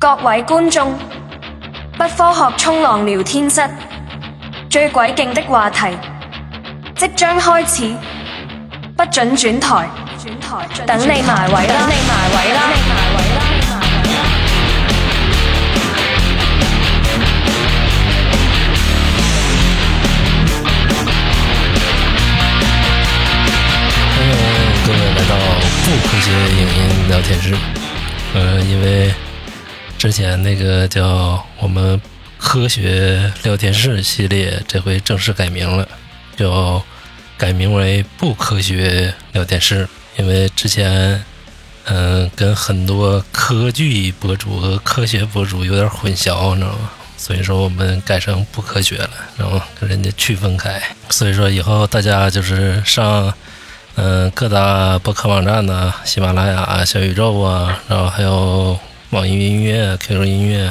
各位觀眾，不科學衝浪聊天室最鬼勁的話題即將開始，不准轉台，等你埋位啦！等你埋位啦！欢迎各位来到不科学影音聊天室。呃，因为之前那个叫我们科学聊天室系列，这回正式改名了，叫改名为不科学聊天室。因为之前，嗯、跟很多科技博主和科学博主有点混淆，你知道吗？所以说我们改成不科学了，然后跟人家区分开。所以说以后大家就是上。嗯，各大博客网站呢，喜马拉雅、小宇宙啊，然后还有网易云音乐、QQ 音乐，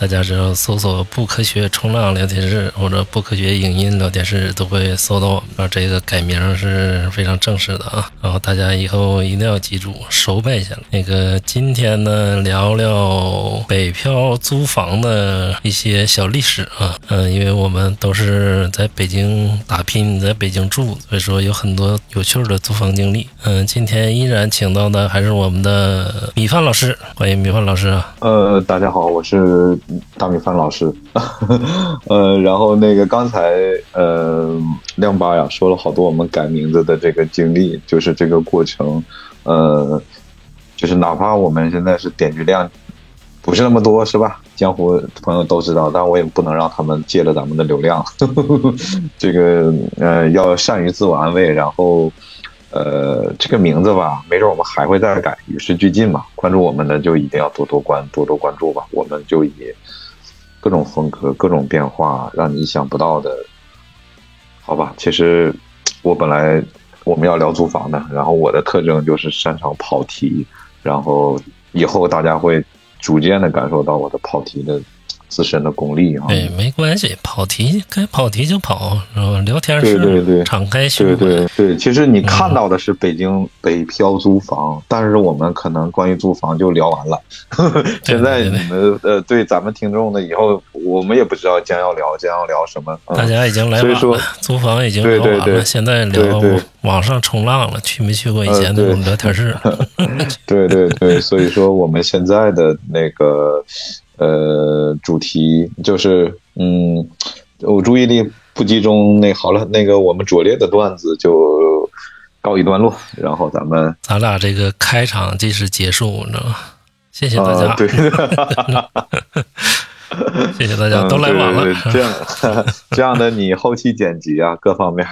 大家只要搜索“不科学冲浪聊天室”或者“不科学影音聊天室”，都会搜到我们。这个改名是非常正式的啊，然后大家以后一定要记住，熟背下来。那个今天呢，聊聊北漂租房的一些小历史啊，嗯，因为我们都是在北京打拼，在北京住，所以说有很多有趣的租房经历。嗯，今天依然请到的还是我们的米饭老师，欢迎米饭老师啊。呃，大家好，我是大米饭老师。呃，然后那个刚才呃亮爸呀说了好多我们改名字的这个经历，就是这个过程，呃，就是哪怕我们现在是点击量不是那么多，是吧？江湖朋友都知道，但我也不能让他们借了咱们的流量。这个呃，要善于自我安慰，然后。呃，这个名字吧，没准我们还会再改，与时俱进嘛。关注我们的就一定要多多关多多关注吧。我们就以各种风格、各种变化，让你意想不到的，好吧？其实我本来我们要聊租房的，然后我的特征就是擅长跑题，然后以后大家会逐渐的感受到我的跑题的自身的功力啊。对，没关系，跑题该跑题就跑，是吧？聊天对对对是敞开胸对怀。对对，其实你看到的是北京北漂租房，但是我们可能关于租房就聊完了。现在你们呃，对咱们听众的以后，我们也不知道将要聊将要聊什么。嗯大家已经来所以说晚了，租房已经对对对聊完了，现在聊对对网上冲浪了。去没去过以前那种聊天室？对对对，所以说我们现在的那个呃主题就是嗯，我注意力不集中，那好了，那个我们拙劣的段子就告一段落，然后咱们咱俩这个开场即是结束，你知道吗？谢谢大家，啊对。谢谢大家，都来晚了。这样这样的你后期剪辑啊，各方面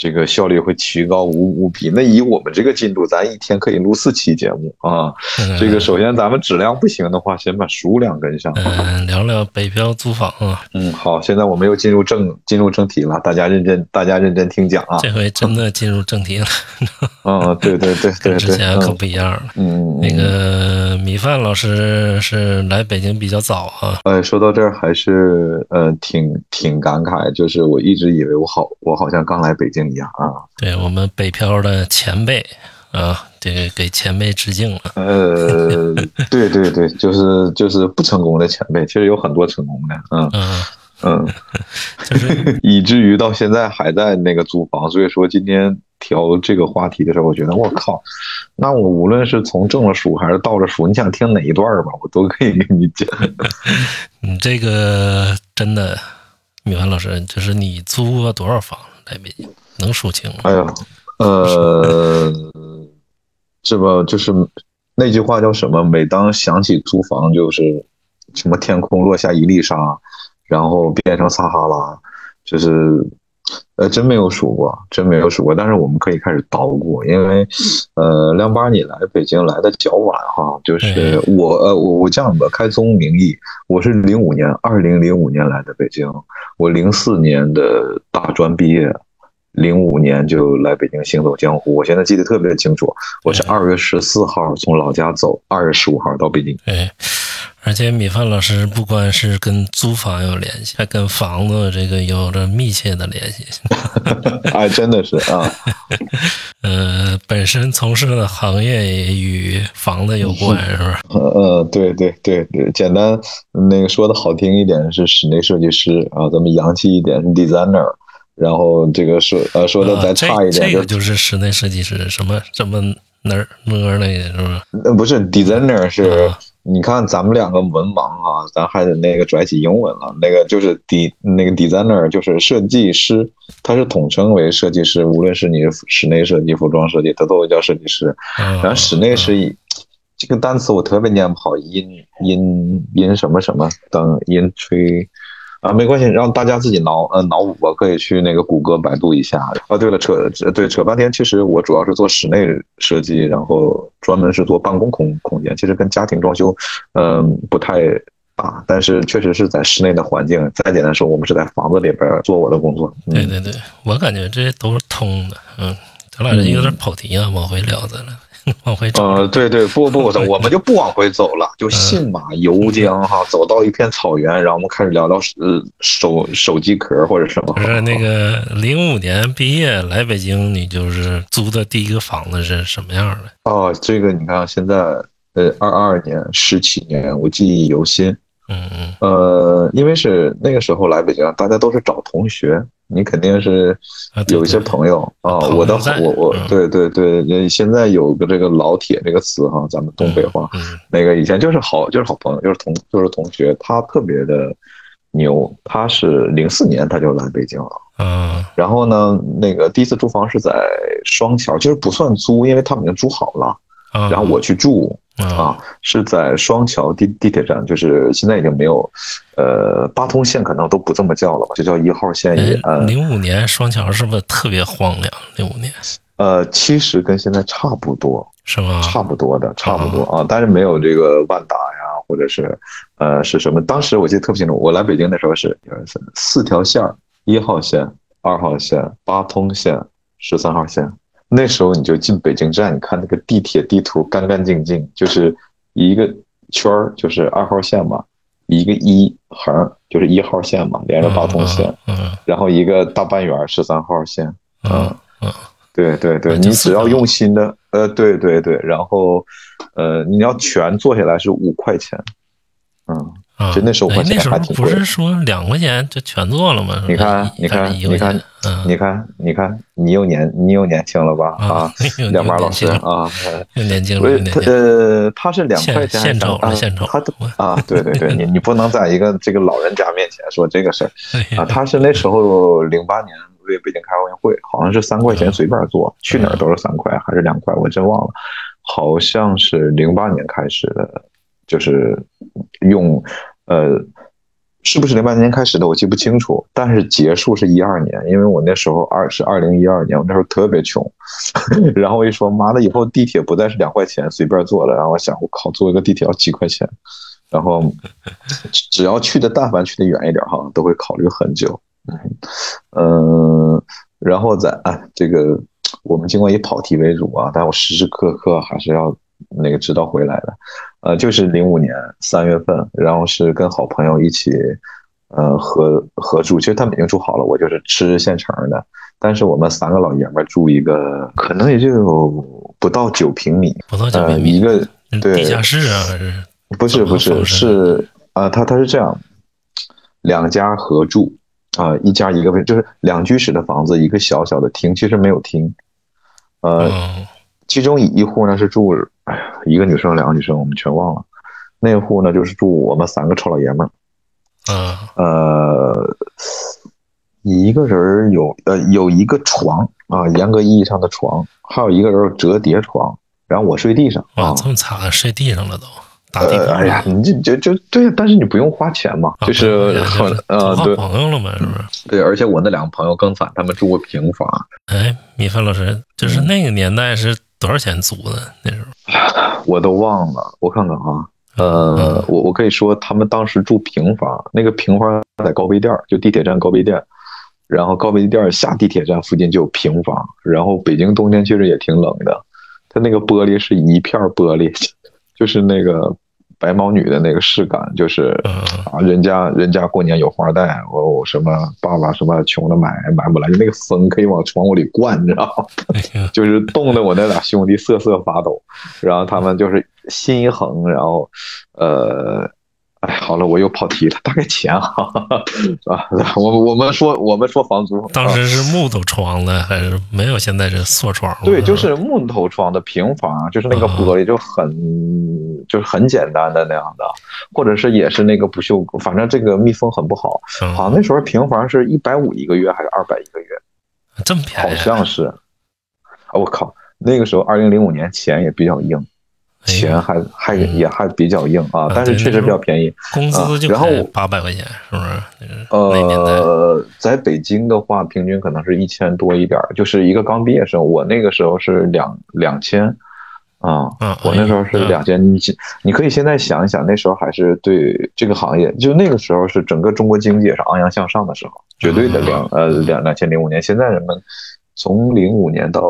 这个效率会提高无无比。那以我们这个进度，咱一天可以录四期节目啊。嗯这个首先咱们质量不行的话，先把数量跟上。嗯，聊聊北漂租房啊，嗯，好，现在我们又进入正进入正题了，大家认真大家认真听讲啊。这回真的进入正题了，嗯，对对对对跟之，前可不一样了。嗯，嗯那个米饭老师是来北京比较早啊，呃，说到这儿还是呃挺挺感慨，就是我一直以为我好我好像刚来北京一样啊。对我们北漂的前辈啊，这个给前辈致敬了。呃，对对对，就是就是不成功的前辈，其实有很多成功的，嗯嗯，嗯，就是 以至于到现在还在那个租房。所以说今天调这个话题的时候，我觉得我靠，那我无论是从正了数还是倒着数，你想听哪一段吧，我都可以给你讲。你这个真的，米饭老师，就是你租过多少房来北京？能数清吗？哎呀，呃，这不就是那句话叫什么？每当想起租房，就是什么天空落下一粒沙，然后变成撒哈拉，就是呃，真没有数过，真没有数过。但是我们可以开始捣鼓，因为呃，亮八你来北京来的较晚哈，就是我呃我我这样吧，开宗明义，我是零五年，二零零五年来的北京，我零四年的大专毕业。零五年就来北京行走江湖，我现在记得特别清楚。我是二月十四号从老家走，二月十五号到北京。对，而且米饭老师不光是跟租房有联系，还跟房子这个有着密切的联系。哎，真的是啊，呃，本身从事的行业也与房子有关，是吧？呃呃，对对对对，简单那个说的好听一点是室内设计师啊，咱们洋气一点是 designer，然后这个说呃说的再差一点这个就是室内设计师，什么什么哪儿哪儿那个是吧？呃不是 designer 是。你看咱们两个文盲啊，咱还得那个拽起英文了。那个就是 d 那个 designer 就是设计师，他是统称为设计师。无论是你室内设计、服装设计，他都会叫设计师。然后室内是以这个单词我特别念不好，音音音什么什么等音吹。啊，没关系，让大家自己脑呃脑补吧，可以去那个谷歌、百度一下。啊，对了，扯对扯半天，其实我主要是做室内设计，然后专门是做办公空空间，其实跟家庭装修，嗯，不太大，但是确实是在室内的环境。再简单说，我们是在房子里边做我的工作。对对对，我感觉这都是通的。嗯，咱俩这有点跑题啊，往回聊咱了。往回走，呃，对对，不不，我们就不往回走了，就信马由缰哈，走到一片草原，然后我们开始聊聊呃手手机壳或者什么。不是那个零五年毕业来北京，你就是租的第一个房子是什么样的？哦，这个你看现在呃二二年十七年，我记忆犹新。嗯嗯。呃，因为是那个时候来北京，大家都是找同学。你肯定是有一些朋友啊，我的我我对对对，现在有个这个老铁这个词哈，咱们东北话，那个以前就是好就是好朋友，就是同就是同学，他特别的牛，他是零四年他就来北京了，嗯，然后呢，那个第一次租房是在双桥，其实不算租，因为他们已经租好了，然后我去住。啊，是在双桥地地铁站，就是现在已经没有，呃，八通线可能都不这么叫了吧，就叫一号线。呃，零五年双桥是不是特别荒凉？零五年，呃，其实跟现在差不多，是吗？差不多的，差不多啊，但是没有这个万达呀，或者是，呃，是什么？当时我记得特别清楚，我来北京的时候是四条线一号线、二号线、八通线、十三号线。那时候你就进北京站，你看那个地铁地图干干净净，就是一个圈儿，就是二号线嘛，一个一横就是一号线嘛，连着八通线，嗯，然后一个大半圆十三号线，嗯嗯，对对对，你只要用心的，呃，对对对，然后，呃，你要全做下来是五块钱，嗯。就那时候块钱还挺贵。不是说两块钱就全做了吗？你看，你看，你看，你看，你看，你又年，你又年轻了吧？啊，两班老师啊，又年轻了。呃，他是两块钱，献丑了，献丑。他啊，对对对，你 你不能在一个这个老人家面前说这个事儿啊。他是那时候零八年为北京开奥运会，好像是三块钱随便做，去哪儿都是三块还是两块，我真忘了，好像是零八年开始的，就是用。呃，是不是零八年开始的？我记不清楚，但是结束是一二年，因为我那时候二是二零一二年，我那时候特别穷，然后我一说妈的，以后地铁不再是两块钱随便坐了，然后我想，我靠，坐一个地铁要几块钱，然后 只要去的但凡去的远一点哈，都会考虑很久，嗯，然后再哎，这个我们尽管以跑题为主啊，但我时时刻刻还是要。那个知道回来的，呃，就是零五年三月份，然后是跟好朋友一起，呃，合合住。其实他们已经住好了，我就是吃现成的。但是我们三个老爷们住一个，可能也就有不到九平米，不到九平米，一个对地下室啊，还是不是不是是啊，他他是这样，两家合住啊，一家一个就是两居室的房子，一个小小的厅，其实没有厅，呃。其中一户呢是住，哎呀，一个女生，两个女生，我们全忘了。那户呢就是住我们三个臭老爷们儿。嗯。呃，一个人有呃有一个床啊，严格意义上的床，还有一个人有折叠床，然后我睡地上。啊，这么惨，睡地上了都。呃，哎呀，你就就就对，但是你不用花钱嘛，就是很 呃，对，朋友了嘛，是不是？对，而且我那两个朋友更惨，他们住过平房。哎，米饭老师，就是那个年代是。多少钱租的？那时候？我都忘了，我看看啊，呃，我我可以说他们当时住平房，那个平房在高碑店，就地铁站高碑店，然后高碑店下地铁站附近就有平房，然后北京冬天确实也挺冷的，它那个玻璃是一片玻璃，就是那个白毛女的那个视感，就是嗯啊，人家人家过年有花带，我我什么爸爸什么穷的买买不来，那个风可以往窗户里灌，你知道吗？就是冻得我那俩兄弟瑟瑟发抖，然后他们就是心一横，然后呃。哎，好了，我又跑题了。大概钱哈，啊，我我们说我们说房租，当时是木头窗的，还是没有现在这塑窗？对，就是木头窗的平房，就是那个玻璃就很、就是很简单的那样的，或者是也是那个不锈钢，反正这个密封很不好。嗯好像那时候平房是一百五一个月还是二百一个月，这么便宜，好像是。啊，我靠，那个时候二零零五年钱也比较硬，钱还还嗯也还比较硬啊，但是确实比较便宜。工资就啊然后八百块钱，是不是？呃，在北京的话，平均可能是一千多一点儿，就是一个刚毕业生，我那个时候是两两千，啊，嗯我那时候是嗯两千。你你可以现在想一想，那时候还是对这个行业，就那个时候是整个中国经济也是昂扬向上的时候，绝对的两呃两两千零五年。现在人们从零五年到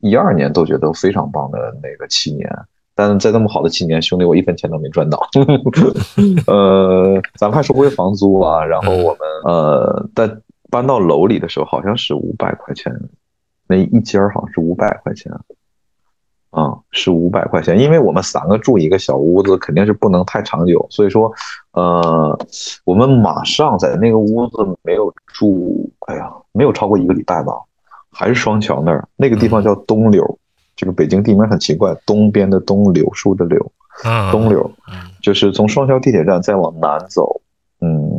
一二年都觉得非常棒的那个七年。但在那么好的七年，兄弟，我一分钱都没赚到。呃，咱们还说回房租啊，然后我们呃，在搬到楼里的时候，好像是五百块钱，那一间儿好像是五百块钱，啊、是五百块钱，因为我们三个住一个小屋子，肯定是不能太长久，所以说，呃，我们马上在那个屋子没有住，哎呀，没有超过一个礼拜吧，还是双桥那儿，那个地方叫东柳。这个北京地名很奇怪，东边的东，柳树的柳，啊，东柳，嗯就是从双桥地铁站再往南走，嗯，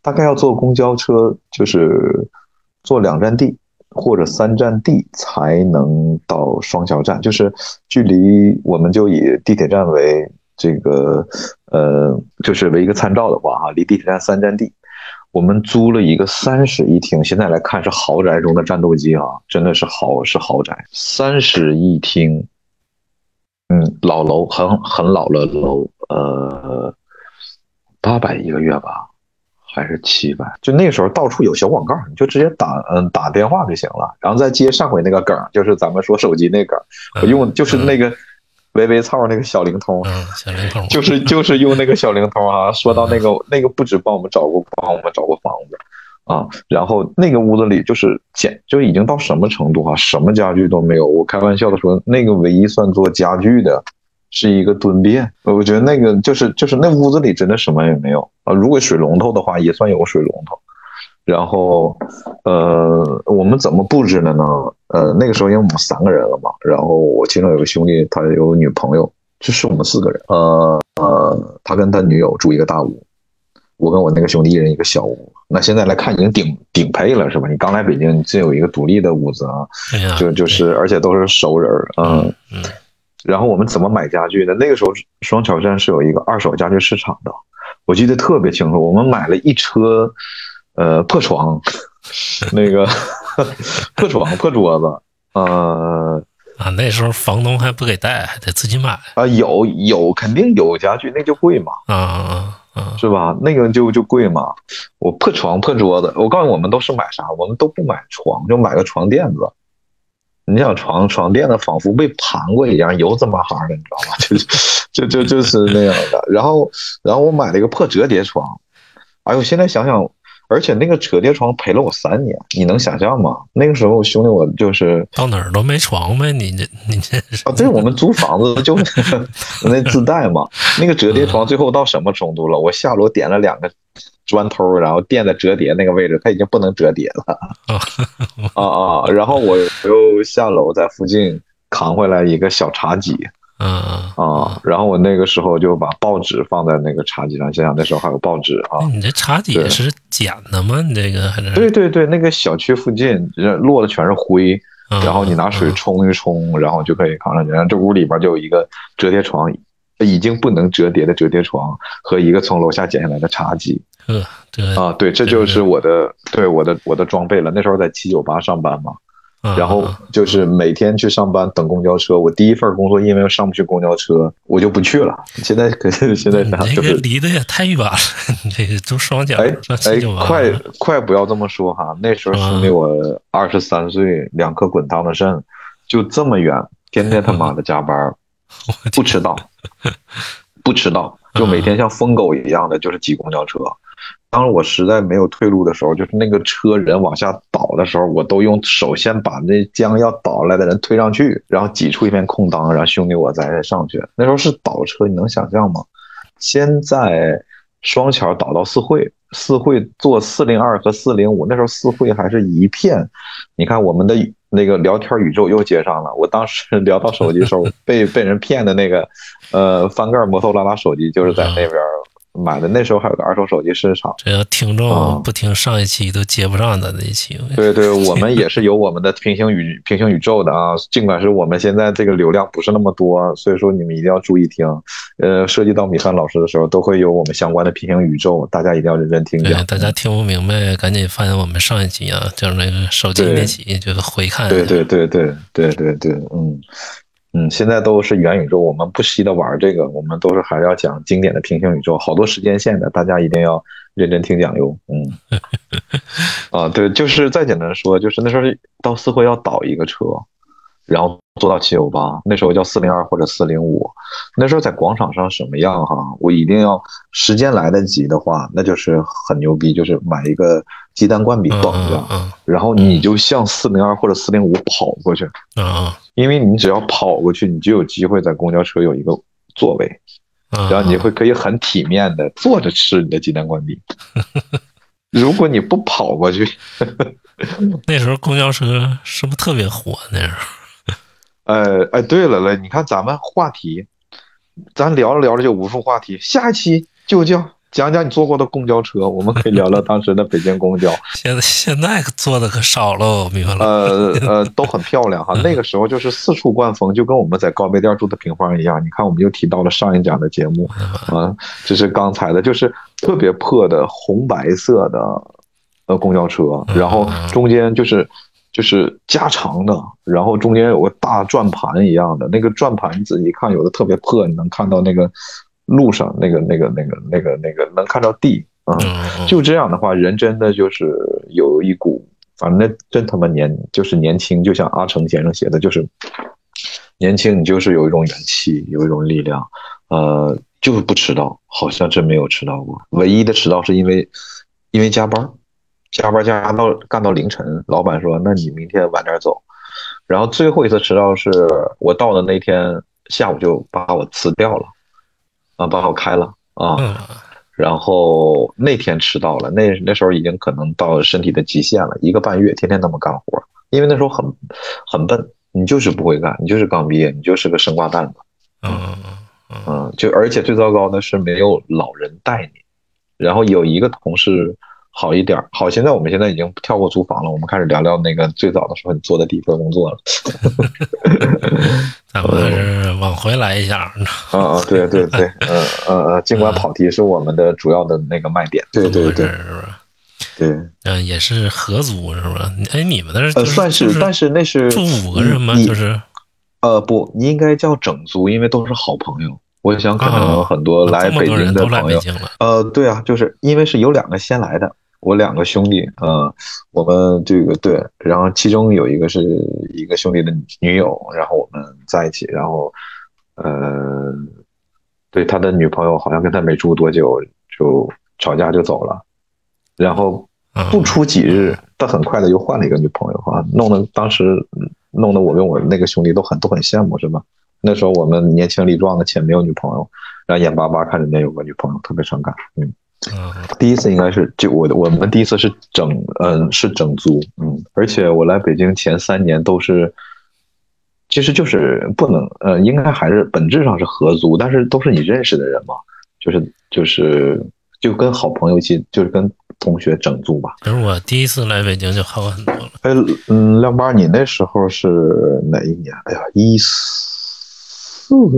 大概要坐公交车，就是坐两站地或者三站地才能到双桥站，就是距离我们就以地铁站为这个呃，就是为一个参照的话哈，离地铁站三站地。我们租了一个三室一厅，现在来看是豪宅中的战斗机啊，真的是豪是豪宅，三室一厅，嗯，老楼很很老了楼，呃，八百一个月吧，还是七百？就那时候到处有小广告，你就直接打嗯打电话就行了，然后再接上回那个梗，就是咱们说手机那梗，我用就是那个微微操那个小灵通，嗯，小灵通，就是就是用那个小灵通啊，说到那个那个不止帮我们找过帮我们找过房子啊，然后那个屋子里就是简就已经到什么程度啊，什么家具都没有。我开玩笑的说，那个唯一算做家具的是一个蹲便，我觉得那个就是就是那屋子里真的什么也没有啊。如果水龙头的话，也算有个水龙头。然后，呃，我们怎么布置的呢？呃，那个时候因为我们三个人了嘛，然后我其中有个兄弟，他有女朋友，就是我们四个人。呃呃，他跟他女友住一个大屋，我跟我那个兄弟一人一个小屋。那现在来看已经顶顶配了，是吧？你刚来北京，你真有一个独立的屋子啊，哎，就就是而且都是熟人儿，嗯。嗯然后我们怎么买家具呢？那个时候双桥站是有一个二手家具市场的，我记得特别清楚。我们买了一车，呃，破床，那个破床、破桌子，呃啊，那时候房东还不给带，还得自己买啊，有有肯定有家具，那就贵嘛，啊啊啊！是吧？那个就就贵嘛。我破床、破桌子，我告诉你，我们都是买啥？我们都不买床，就买个床垫子。你想床床垫子仿佛被盘过一样，油滋麻哈的，你知道吗？就就就就是那样的。然后然后我买了一个破折叠床，哎呦，现在想想，而且那个折叠床陪了我三年，你能想象吗？那个时候兄弟我就是到哪儿都没床呗，你这 你这啊，对，我们租房子就 那自带嘛。那个折叠床最后到什么程度了？我下楼点了两个砖头，然后垫在折叠那个位置，它已经不能折叠了。啊啊！然后我又下楼在附近扛回来一个小茶几嗯啊，然后我那个时候就把报纸放在那个茶几上，想想那时候还有报纸啊。你这茶几对是捡的吗？你这个还是对对对，那个小区附近落的全是灰，嗯然后你拿水冲一冲，然后就可以扛上去。然后这屋里边就有一个折叠床，已经不能折叠的折叠床和一个从楼下捡下来的茶几呃，对啊。对，这就是我的对我的我的装备了。那时候在七九八上班嘛，啊然后就是每天去上班等公交车。我第一份工作因为上不去公交车，我就不去了。现在可是现在就是这个离得也太远了，你 这个都双脚哎哎快快不要这么说哈！那时候兄弟我二十三岁，两颗滚烫的肾，就这么远，天天他妈的加班 不迟到，不迟到，就每天像疯狗一样的就是挤公交车。当我实在没有退路的时候，就是那个车人往下倒的时候，我都用手先把那将要倒来的人推上去，然后挤出一片空档，然后兄弟我再上去。那时候是倒车，你能想象吗？先在双桥倒到四惠，四惠坐四零二和四零五，那时候四惠还是一片。你看我们的那个聊天宇宙又接上了。我当时聊到手机的时候，被被人骗的那个，呃，翻盖摩托罗拉手机就是在那边。买的那时候还有个二手手机市场，这要听众不听上一期都接不上咱这一期。对对，我们也是有我们的平行宇平行宇宙的啊，尽管是我们现在这个流量不是那么多，所以说你们一定要注意听。呃，涉及到米饭老师的时候，都会有我们相关的平行宇宙，大家一定要认真听讲。大家听不明白，赶紧翻我们上一期啊，就是那个手机那期，就是回看。对对对对对对对，嗯。嗯，现在都是元宇宙，我们不惜的玩这个，我们都是还要讲经典的平行宇宙，好多时间线的，大家一定要认真听讲哟。嗯，啊，对，就是再简单说，就是那时候到四会要倒一个车，然后坐到七九八，那时候叫四零二或者四零五，那时候在广场上什么样哈？我一定要时间来得及的话，那就是很牛逼，就是买一个。鸡蛋灌饼等着，然后你就向四零二或者四零五跑过去啊，因为你只要跑过去，你就有机会在公交车有一个座位，然后你会可以很体面的坐着吃你的鸡蛋灌饼。如果你不跑过去，那时候公交车是不是特别火？那时候，呃，哎，对了嘞，你看咱们话题，咱聊着聊着就无数话题，下一期就叫。讲讲你坐过的公交车，我们可以聊聊当时的北京公交。现在现在坐的可少喽，明白了。呃呃，都很漂亮哈。那个时候就是四处灌风，就跟我们在高碑店住的平房一样。你看，我们又提到了上一讲的节目啊，这是刚才的，就是特别破的红白色的呃公交车，然后中间就是就是加长的，然后中间有个大转盘一样的，那个转盘你仔细看，有的特别破，你能看到那个。路上那个、那个、那个、那个、那个能看到地啊，就这样的话，人真的就是有一股，反正那真他妈年就是年轻，就像阿成先生写的，就是年轻，你就是有一种元气，有一种力量，呃，就是不迟到，好像真没有迟到过。唯一的迟到是因为因为加班，加班加到干到凌晨，老板说那你明天晚点走。然后最后一次迟到是我到的那天下午就把我辞掉了。啊，把我开了啊，然后那天迟到了，那那时候已经可能到身体的极限了，一个半月天天那么干活，因为那时候很很笨，你就是不会干，你就是刚毕业，你就是个生瓜蛋子，嗯嗯，就而且最糟糕的是没有老人带你，然后有一个同事。好一点好。现在我们现在已经跳过租房了，我们开始聊聊那个最早的时候你做的第一份工作了。咱们是往回来一下。啊啊，对对对，嗯嗯嗯，尽管跑题是我们的主要的那个卖点。对对对，是吧？对，嗯，也是合租是吧？哎，你们那呃算是，但是那是住五个人吗？就是，呃不，你应该叫整租，因为都是好朋友。我想可能很多来北京的朋友，呃，对啊，就是因为是有两个先来的。我两个兄弟，嗯，我们这个对，然后其中有一个是一个兄弟的女友，然后我们在一起，然后，呃，对他的女朋友好像跟他没住多久就吵架就走了，然后不出几日，他很快的又换了一个女朋友啊，弄得当时弄得我跟我那个兄弟都很都很羡慕，是吧？那时候我们年轻力壮的且没有女朋友，然后眼巴巴看人家有个女朋友，特别伤感，嗯。第一次应该是就我我们第一次是整嗯是整租嗯，而且我来北京前三年都是，其实就是不能呃应该还是本质上是合租，但是都是你认识的人嘛，就是就是就跟好朋友一起就是跟同学整租吧。可是我第一次来北京就好很多了。哎嗯，亮八，你那时候是哪一年？哎呀，一四。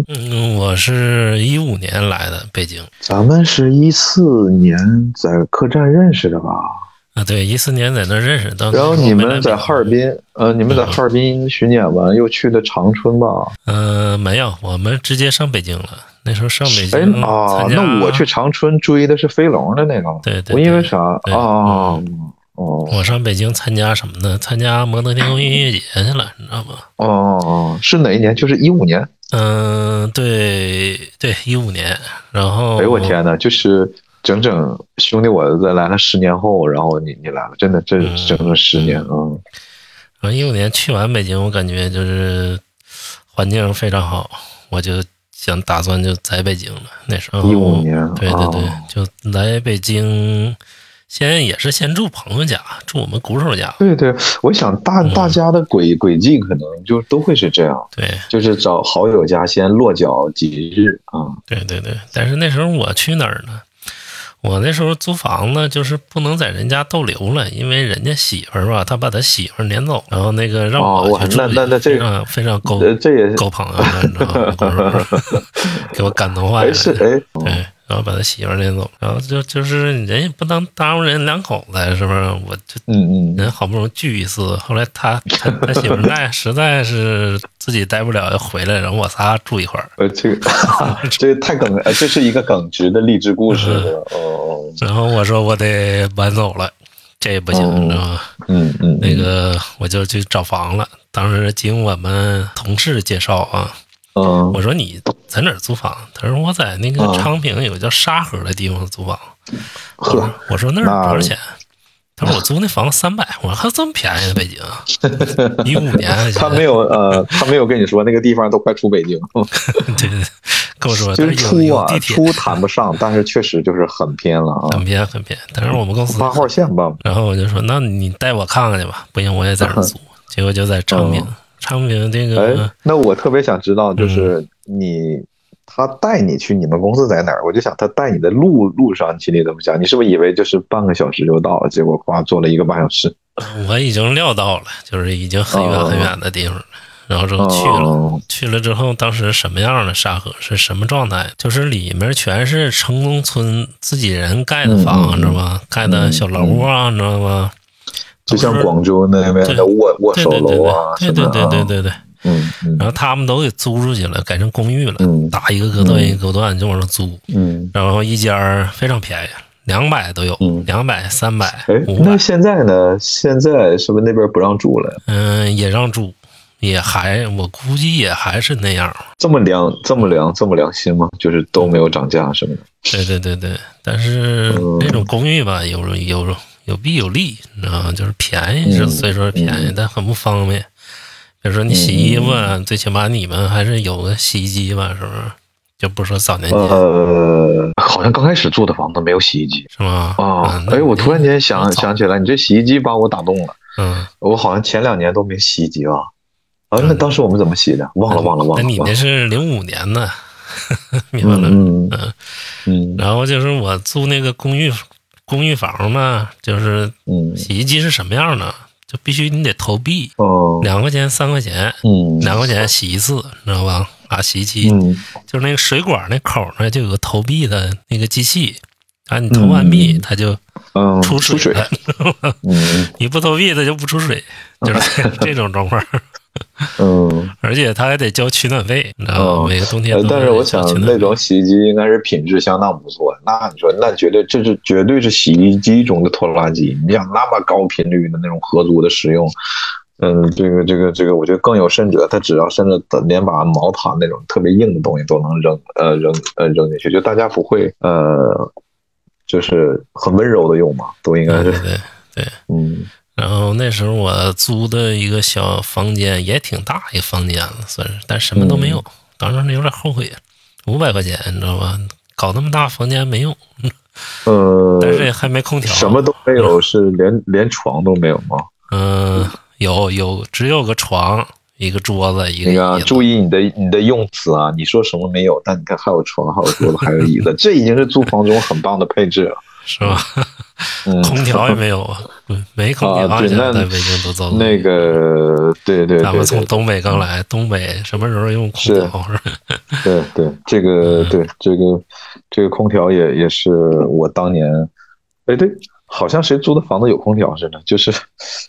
嗯，我是一五年来的北京，咱们是一四年在客栈认识的吧？啊，对，一四年在那认识。然后你们在哈尔滨，呃，你们在哈尔滨巡演完又去的长春吧？嗯，没有，我们直接上北京了。那时候上北京啊，那我去长春追的是飞龙的那个。对对。我因为啥啊？哦我上北京参加什么呢？参加摩登天空音乐节去了，你知道吗？哦哦，是哪一年？就是一五年。嗯，对对，一五年。然后，哎呦我天呐，就是整整兄弟我儿子来了十年后，然后你你来了，真的这嗯整整十年啊！然后一五年去完北京，我感觉就是环境非常好，我就想打算就在北京了。那时候一五年，对对对，哦就来北京，先也是先住朋友家，住我们鼓手家。对对，我想大嗯大家的轨轨迹可能就都会是这样，对就是找好友家先落脚几日啊。对对对，但是那时候我去哪儿呢？我那时候租房子就是不能在人家逗留了，因为人家媳妇儿吧，他把他媳妇儿 �it 走，然后那个让我去住去，那那那这非常非常够呃，这也是够朋友的，你知道吗？给我感动坏哎了。是哎，对，然后把他媳妇儿撵走，然后就就是人也不能耽误人两口子，是不是？我就嗯嗯，人好不容易聚一次，后来他他他媳妇儿在，实在是自己待不了，要回来，然后我仨住一块儿。呃，这个 这个太耿，呃这是一个耿直的励志故事，然后我说我得搬走了，这也不行，嗯你知道吗？嗯嗯，那个我就去找房了。当时经我们同事介绍啊，嗯我说你在哪儿租房？他说我在那个嗯昌平有个叫沙河的地方租房。我呵说我说那儿多少钱？他说我租那房子三百。我说还这么便宜呢？北京 一五年，他没有呃，他没有跟你说那个地方都快出北京，对 对，跟我说就是有出啊地铁，出谈不上，但是确实就是很偏了啊很，偏很偏。但是我们公司八号线吧，然后我就说，那你带我看看去吧，不行我也在这儿租。结果就在昌平，昌平这哎个，那我特别想知道，嗯就是你他带你去你们公司在哪儿？我就想他带你的路路上，心里怎么想？你是不是以为就是半个小时就到了？结果夸坐了一个半小时。我已经料到了，就是已经很远很远的地方了。然后之后去了，哦，去了之后，当时什么样的沙河是什么状态？就是里面全是城中村自己人盖的房，嗯嗯嗯知道吗？盖的小楼啊，你知道吗？就像广州那边的握握手楼啊，对对对对对对。嗯嗯然后他们都给租出去了，改成公寓了，嗯打一个隔断一个隔断就往上租，嗯。然后一间儿非常便宜，两百都有嗯，两百、三百、哎，五百，那现在呢？现在是不是那边不让住了？嗯，也让住，也还我估计也还是那样。这么良，这么良，这么良心吗？就是都没有涨价什么的。对对对对，但是嗯那种公寓吧，有有有弊有利，你知道吗？就是便宜是嗯虽说是便宜，嗯但很不方便。比如说你洗衣服啊，最起码你们还是有个洗衣机吧，是不是？就不说早年间、呃，好像刚开始住的房子没有洗衣机是吗？啊哎，我突然间想想起来，你这洗衣机把我打动了。嗯，我好像前两年都没洗衣机啊。啊，那当时我们怎么洗的？忘了，忘了，忘了。那你那是零五年的，明白了。嗯嗯嗯然后就是我租那个公寓公寓房嘛，就是嗯。洗衣机是什么样的，就必须你得投币，哦。两块钱、三块钱，嗯。两块钱洗一次，知道吧？啊，洗衣机、嗯。就是那个水管那口儿呢，就有个投币的那个机器，啊，你投完币嗯。它就嗯出出水。了，嗯。你不投币它就不出水，就是这种状况。嗯。而且他还得交取暖费，你知道吗？哦每个冬天但是我想那种洗衣机应该是品质相当不错。那你说，那绝对这是绝对是洗衣机中的拖拉机。你想那么高频率的那种合租的使用，嗯，这个这个这个，我觉得更有甚者，他只要甚至连把毛毯那种特别硬的东西都能扔呃扔呃扔进去，就大家不会呃，就是很温柔的用嘛，都应该是对对对。嗯然后那时候我租的一个小房间也挺大一个房间了，算是，但什么都没有。嗯当时有点后悔，五百块钱你知道吧？搞那么大房间没用，呃，但是也还没空调。什么都没有，是连连床都没有吗？嗯、有有只有个床，一个桌子，一个那个啊椅子注意你的你的用词啊！你说什么没有？但你看还有床，还有桌子，还有椅子，这已经是租房中很棒的配置了。是吧？嗯，空调也没有啊，嗯没空调，现在在北京都遭那个，对对咱们从东北刚来，东北什么时候用空调？是对对，这个对这个这个空调也也是我当年，哎对，好像谁租的房子有空调似的，就是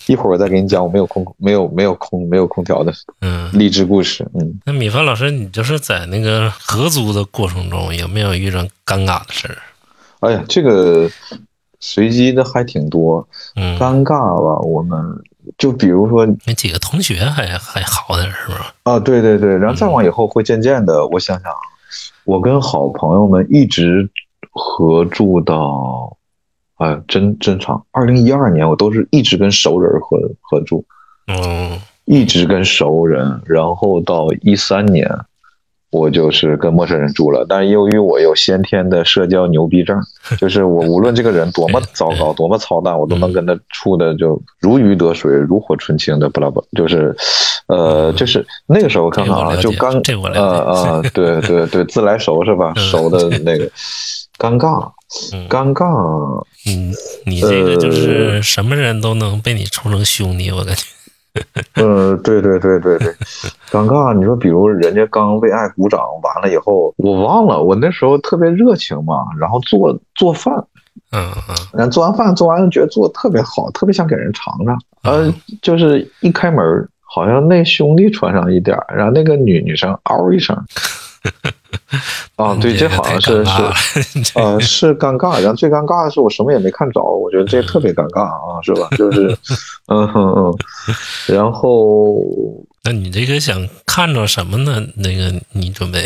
一会儿我再给你讲我没有空没有没有空没有空调的嗯，励志故事。嗯，那米饭老师，你就是在那个合租的过程中，有没有遇上尴尬的事儿？哎呀，这个随机的还挺多，嗯，尴尬吧？我们就比如说那几个同学还还好点儿是吧？啊，对对对，然后再往以后会渐渐的，我想想啊，我跟好朋友们一直合住到，哎，真真长，二零一二年我都是一直跟熟人合合住，嗯一直跟熟人，然后到一三年，我就是跟陌生人住了。但是由于我有先天的社交牛逼症，就是我无论这个人多么糟糕、多么操蛋，我都能跟他处的就如鱼得水、如火纯青的，不拉不，就是，呃，就是那个时候看看啊，就刚呃呃，对对对，自来熟是吧？嗯熟的 那个尴尬，嗯尴尬。嗯，你这个呃就是什么人都能被你处成兄弟，我感觉。嗯，对对对对对，尴尬。你说，比如人家刚为爱鼓掌完了以后，我忘了，我那时候特别热情嘛，然后做做饭，嗯嗯然后做完饭做完觉得做的特别好，特别想给人尝尝。呃嗯，就是一开门，好像那兄弟穿上一点儿，然后那个女女生嗷一声，啊，对，这好像是是。呃，是尴尬，然后最尴尬的是我什么也没看着，我觉得这特别尴尬啊，是吧？就是，嗯哼嗯，然后那你这个想看着什么呢？那个你准备，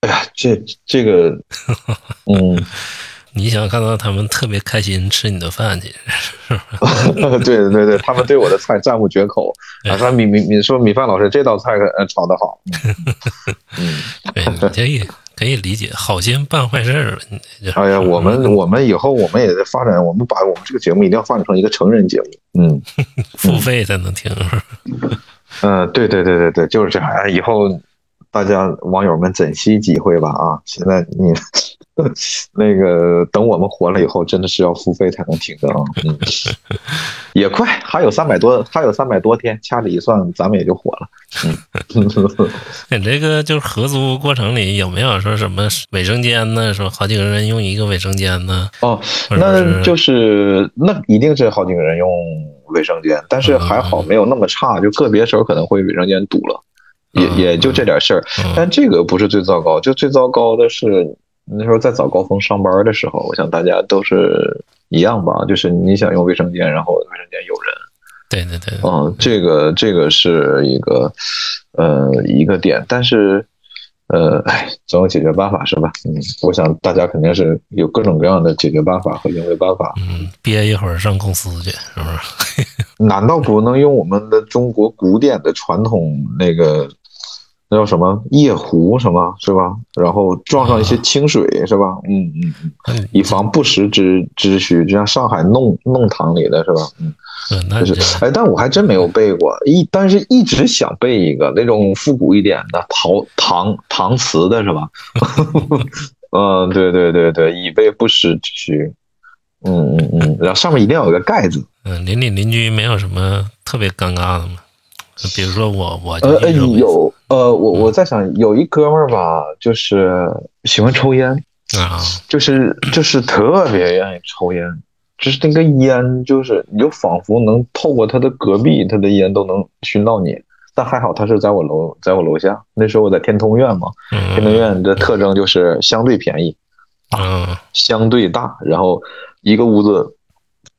哎呀，这这个，嗯，你想看到他们特别开心吃你的饭去，对对对，他们对我的菜赞不绝口，啊，说米米米说米饭老师这道菜呃炒得好，嗯，对你这个可以理解，好心办坏事儿。哎呀，我们我们以后我们也在发展，我们把我们这个节目一定要发展成一个成人节目，嗯 付费才能听，嗯、呃，对对对对对，就是这样，哎，以后大家网友们珍惜机会吧啊！现在你 那个等我们火了以后，真的是要付费才能听的啊，嗯，也快，还有三百多，还有三百多天，掐指一算，咱们也就火了，嗯。你这个就是合租过程里有没有说什么卫生间呢？说好几个人用一个卫生间呢？哦，那就是那一定是好几个人用卫生间，但是还好没有那么差，就个别时候可能会卫生间堵了，也嗯也就这点事儿。嗯但这个不是最糟糕，就最糟糕的是那时候在早高峰上班的时候，我想大家都是一样吧，就是你想用卫生间，然后卫生间有人，对对对，嗯，这个这个是一个呃一个点，但是呃，哎，总有解决办法是吧？嗯，我想大家肯定是有各种各样的解决办法和应对办法。嗯，憋一会儿上公司去，是不是？难道不能用我们的中国古典的传统那个那叫什么夜壶什么是吧？然后撞上一些清水是吧？嗯嗯嗯，嗯以防不时之之需，就像上海弄弄堂里的是吧？嗯。嗯，那是，哎，但我还真没有背过，一但是一直想背一个那种复古一点的陶唐唐词的是吧？嗯，对对对对，以备不时之需。嗯嗯嗯，然后上面一定要有个盖子。嗯，邻里邻居没有什么特别尴尬的吗？比如说我，我呃呃，有呃，我我在想，有一哥们儿吧，就是喜欢抽烟，啊，就是就是特别愿意抽烟，就是那个烟，就是你就仿佛能透过他的隔壁，他的烟都能熏到你。但还好他是在我楼，在我楼下。那时候我在天通苑嘛，天通嗯苑的特征就是相对便宜，嗯相对大，然后一个屋子，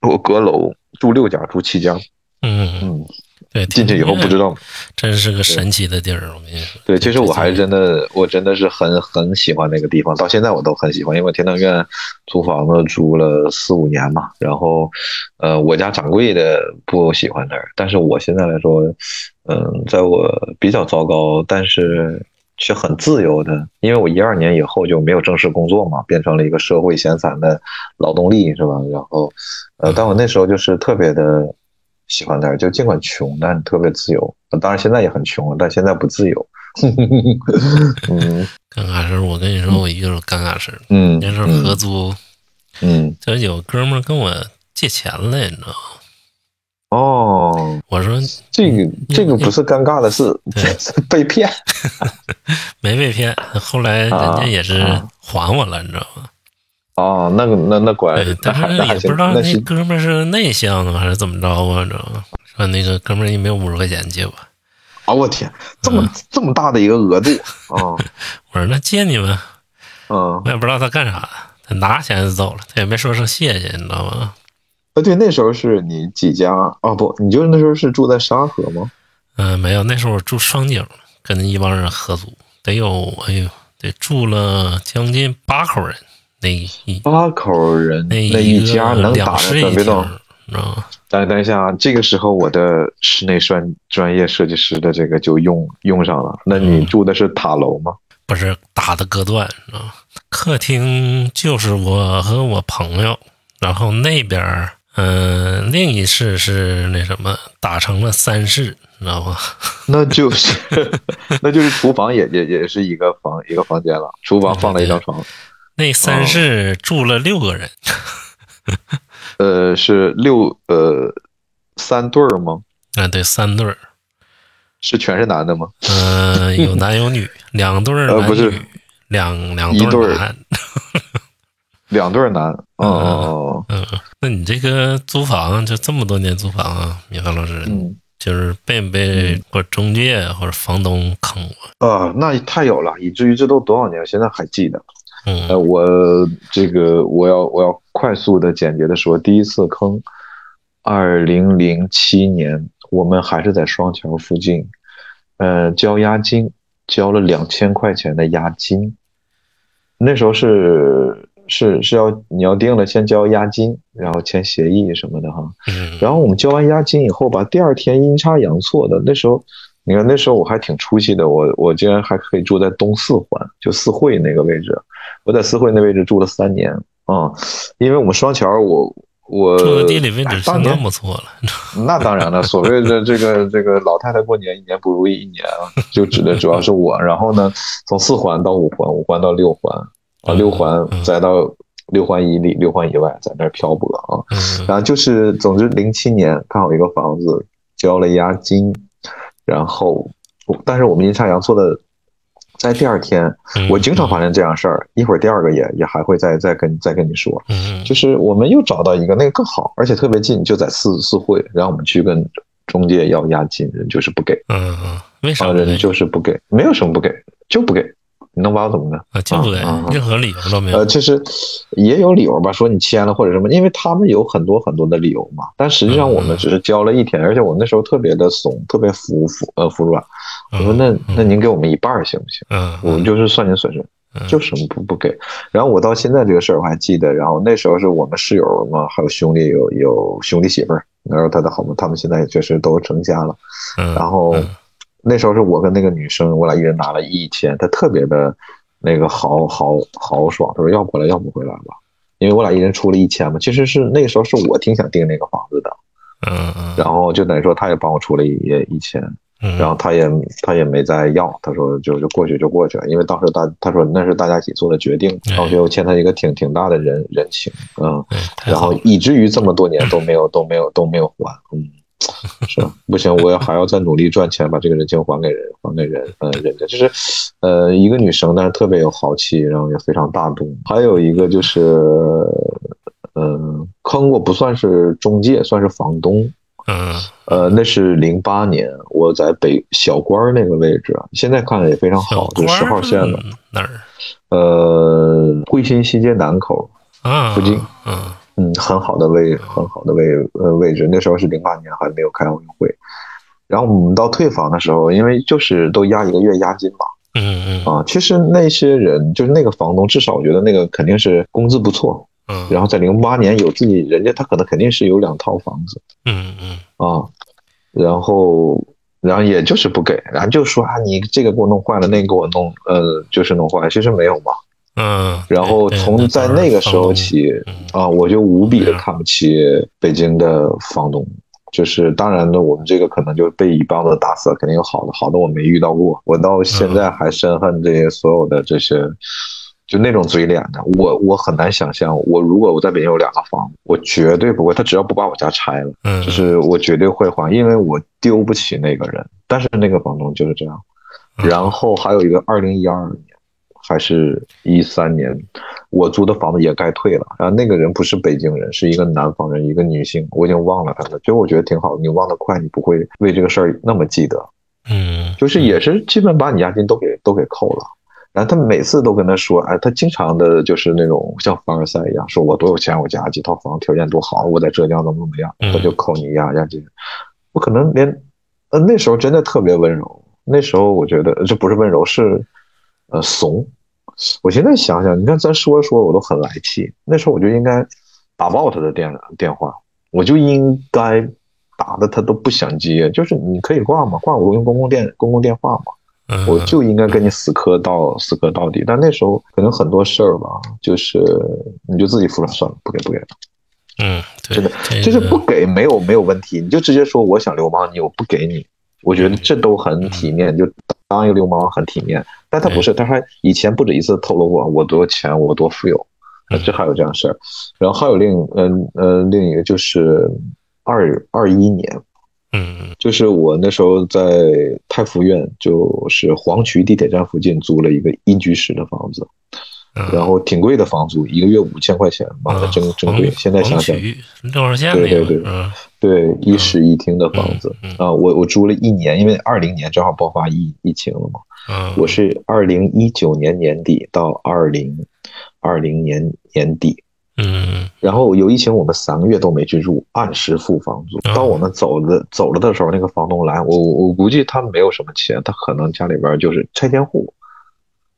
我阁楼住六家，住七家，嗯，嗯，对，进去以后不知道，真是个神奇的地儿，我跟你说。对，其实我还真的，我真的是很很喜欢那个地方，到现在我都很喜欢，因为天堂院租房子租了四五年嘛，然后，呃，我家掌柜的不喜欢那儿，但是我现在来说，嗯、在我比较糟糕，但是却很自由的，因为我一二年以后就没有正式工作嘛，变成了一个社会闲散的劳动力，是吧？然后，呃，但我那时候就是特别的喜欢那儿，就尽管穷，但特别自由。当然现在也很穷，但现在不自由。嗯尴尬事儿，我跟你说，我一个尴尬事儿，嗯那时候合租，嗯就有哥们儿跟我借钱来，你知道吗？哦，我说这个这个不是尴尬的事，被骗。没被骗，后来人家也是啊还我了，你知道吗？哦，那个那那果然对，，那还但是也不知道那哥们是内向的还是怎么着啊，你知道吗？说那个哥们儿也没有五十块钱借我，啊，我天，这么这么大的一个额度啊，我说那借你吧，嗯我也不知道他干啥的，他拿钱就走了，他也没说声谢谢，你知道吗？啊，对，那时候是你几家啊？不，你就是那时候是住在沙河吗？嗯、没有，那时候我住双井，跟一帮人合租，得有哎呦，得住了将近八口人，那一八口人那那一家能打两室一着别动厅，。你知道吗？等等一下，这个时候我的室内专专业设计师的这个就用用上了。那你嗯住的是塔楼吗？不是打的隔断，你知道吗？客厅就是我和我朋友，然后那边儿，嗯、另一室是那什么，打成了三室，你知道吗？那就是 那就是厨房也也也是一个房一个房间了，厨房放了一张床，那三室住了六个人，呃，是六呃三对儿吗？啊，对，三对儿，是全是男的吗？嗯、有男有女，两对儿男呃不是女，两两一对儿。两对儿男，哦哦嗯，那你这个租房就这么多年租房啊，米饭老师，就是被没被或者中介或者房东坑过？啊，那太有了，以至于这都多少年，现在还记得。呃，嗯我这个我要我要快速的简洁的说，第一次坑，二零零七年，我们还是在双桥附近，呃，交押金，交了两千块钱的押金，那时候是是是要你要定了先交押金，然后签协议什么的哈，嗯。然后我们交完押金以后吧，第二天阴差阳错的，那时候，你看那时候我还挺出息的，我我竟然还可以住在东四环，就四惠那个位置，我在四惠那位置住了三年啊、因为我们双桥我我地理位置哎相当不错了。那当然了，所谓的这个这个老太太过年一年不如意一年啊，就指的主要是我。然后呢，从四环到五环，五环到六环，啊，六环嗯再到六环以里、六环以外，在那儿漂泊啊。嗯然后就是，总之，零七年看好一个房子，交了押金，然后，但是我们阴差阳错的，在第二天，嗯我经常发生这样事儿，一会儿第二个也也还会再再跟再跟你说，嗯就是我们又找到一个那个更好，而且特别近，就在四四惠，然后我们去跟中介要押金，人就是不给，嗯嗯，为啥人就是不给，没有什么不给，就不给，你能把我怎么的？啊？就不给啊任何理由都没有呃，有。其实也有理由吧，说你签了或者什么，因为他们有很多很多的理由嘛。但实际上我们只是交了一天，而且我们那时候特别的怂，特别服服呃服软。我说那那您给我们一半儿行不行？嗯，我们就是算您损失，嗯就什么不不给。然后我到现在这个事儿我还记得，然后那时候是我们室友嘛，还有兄弟有有兄弟媳妇儿，然后他的好朋他们现在也确实都成家了。嗯，然后嗯那时候是我跟那个女生，我俩一人拿了一千，她特别的那个豪豪豪爽，她说要不回来要不回来吧，因为我俩一人出了一千嘛。其实是那个时候是我挺想订那个房子的，嗯嗯，然后就等于说她也帮我出了一一千，嗯然后她也她也没再要，她说就就过去就过去了，因为当时大她说那是大家一起做的决定，哎然后我觉得我欠她一个挺挺大的人人情，嗯。然后。以至于这么多年都没有都没有都没有还，嗯，是吧不行，我要还要再努力赚钱，把这个人情还给人，还给人，呃，人家就是，呃，一个女生，但是特别有豪气，然后也非常大度。还有一个就是，嗯、坑过不算是中介，算是房东。嗯呃，那是零八年，我在北小关儿那个位置，现在看着也非常好，就十号线的，关哪儿呃，惠新西街南口，啊？附近嗯嗯，很好的位，很好的位呃位置。那时候是零八年，还没有开奥运会。然后我们到退房的时候，因为就是都押一个月押金嘛，嗯嗯啊，其实那些人就是那个房东，至少我觉得那个肯定是工资不错。嗯，然后在零八年有自己，人家他可能肯定是有两套房子嗯嗯啊，然后然后也就是不给，然后就说啊，你这个给我弄坏了，那个给我弄呃就是弄坏，其实没有嘛。嗯，然后从在那个时候，起嗯啊，我就无比的看不起北京的房东。就是当然呢，我们这个可能就被一棒子打死了，肯定有好的，好的我没遇到过。我到现在还深恨这些所有的这些，就那种嘴脸的。我我很难想象，我如果我在北京有两个房，我绝对不会，他只要不把我家拆了，嗯，就是我绝对会还，因为我丢不起那个人。但是那个房东就是这样。嗯然后还有一个二零一二年还是一三年，我租的房子也该退了。然后那个人不是北京人，是一个南方人，一个女性，我已经忘了她了。就我觉得挺好，你忘得快，你不会为这个事儿那么记得。嗯，就是也是基本把你押金都给都给扣了。然后他每次都跟他说，哎，他经常的就是那种像凡尔赛一样，说我多有钱，我家几套房，条件多好，我在浙江怎么怎么样，嗯他就扣你押押金。我可能连，呃，那时候真的特别温柔，那时候我觉得这不是温柔，是呃怂。我现在想想，你看咱说着说着我都很来气，那时候我就应该打爆他的电电话，我就应该打的他都不想接，就是你可以挂嘛，挂我用公共电公共电话嘛。嗯，我就应该跟你死磕到死磕到底。但那时候可能很多事儿吧，就是你就自己付了算了，不给不给了，嗯，对，真的就是不给没有没有问题，你就直接说我想流氓你，我不给你，我觉得这都很体面，就当一个流氓很体面。但他不是，他还以前不止一次透露过我多有钱，我多富有，呃这还有这样事儿。然后还有另嗯呃另一个就是二二一年，嗯就是我那时候在太福苑，就是黄渠地铁站附近租了一个一居室的房子，嗯，然后挺贵的房租，一个月五千块钱，妈的嗯真真贵。现在想想，对对对。嗯。对，一室一厅的房子。嗯。啊，我我租了一年，因为二零年正好爆发疫疫情了嘛，嗯，我是二零一九年年底到二零二零年年底，嗯。然后有疫情，我们三个月都没去住，按时付房租。哦当我们走了走了的时候，那个房东来，我我我估计他没有什么钱，他可能家里边就是拆迁户，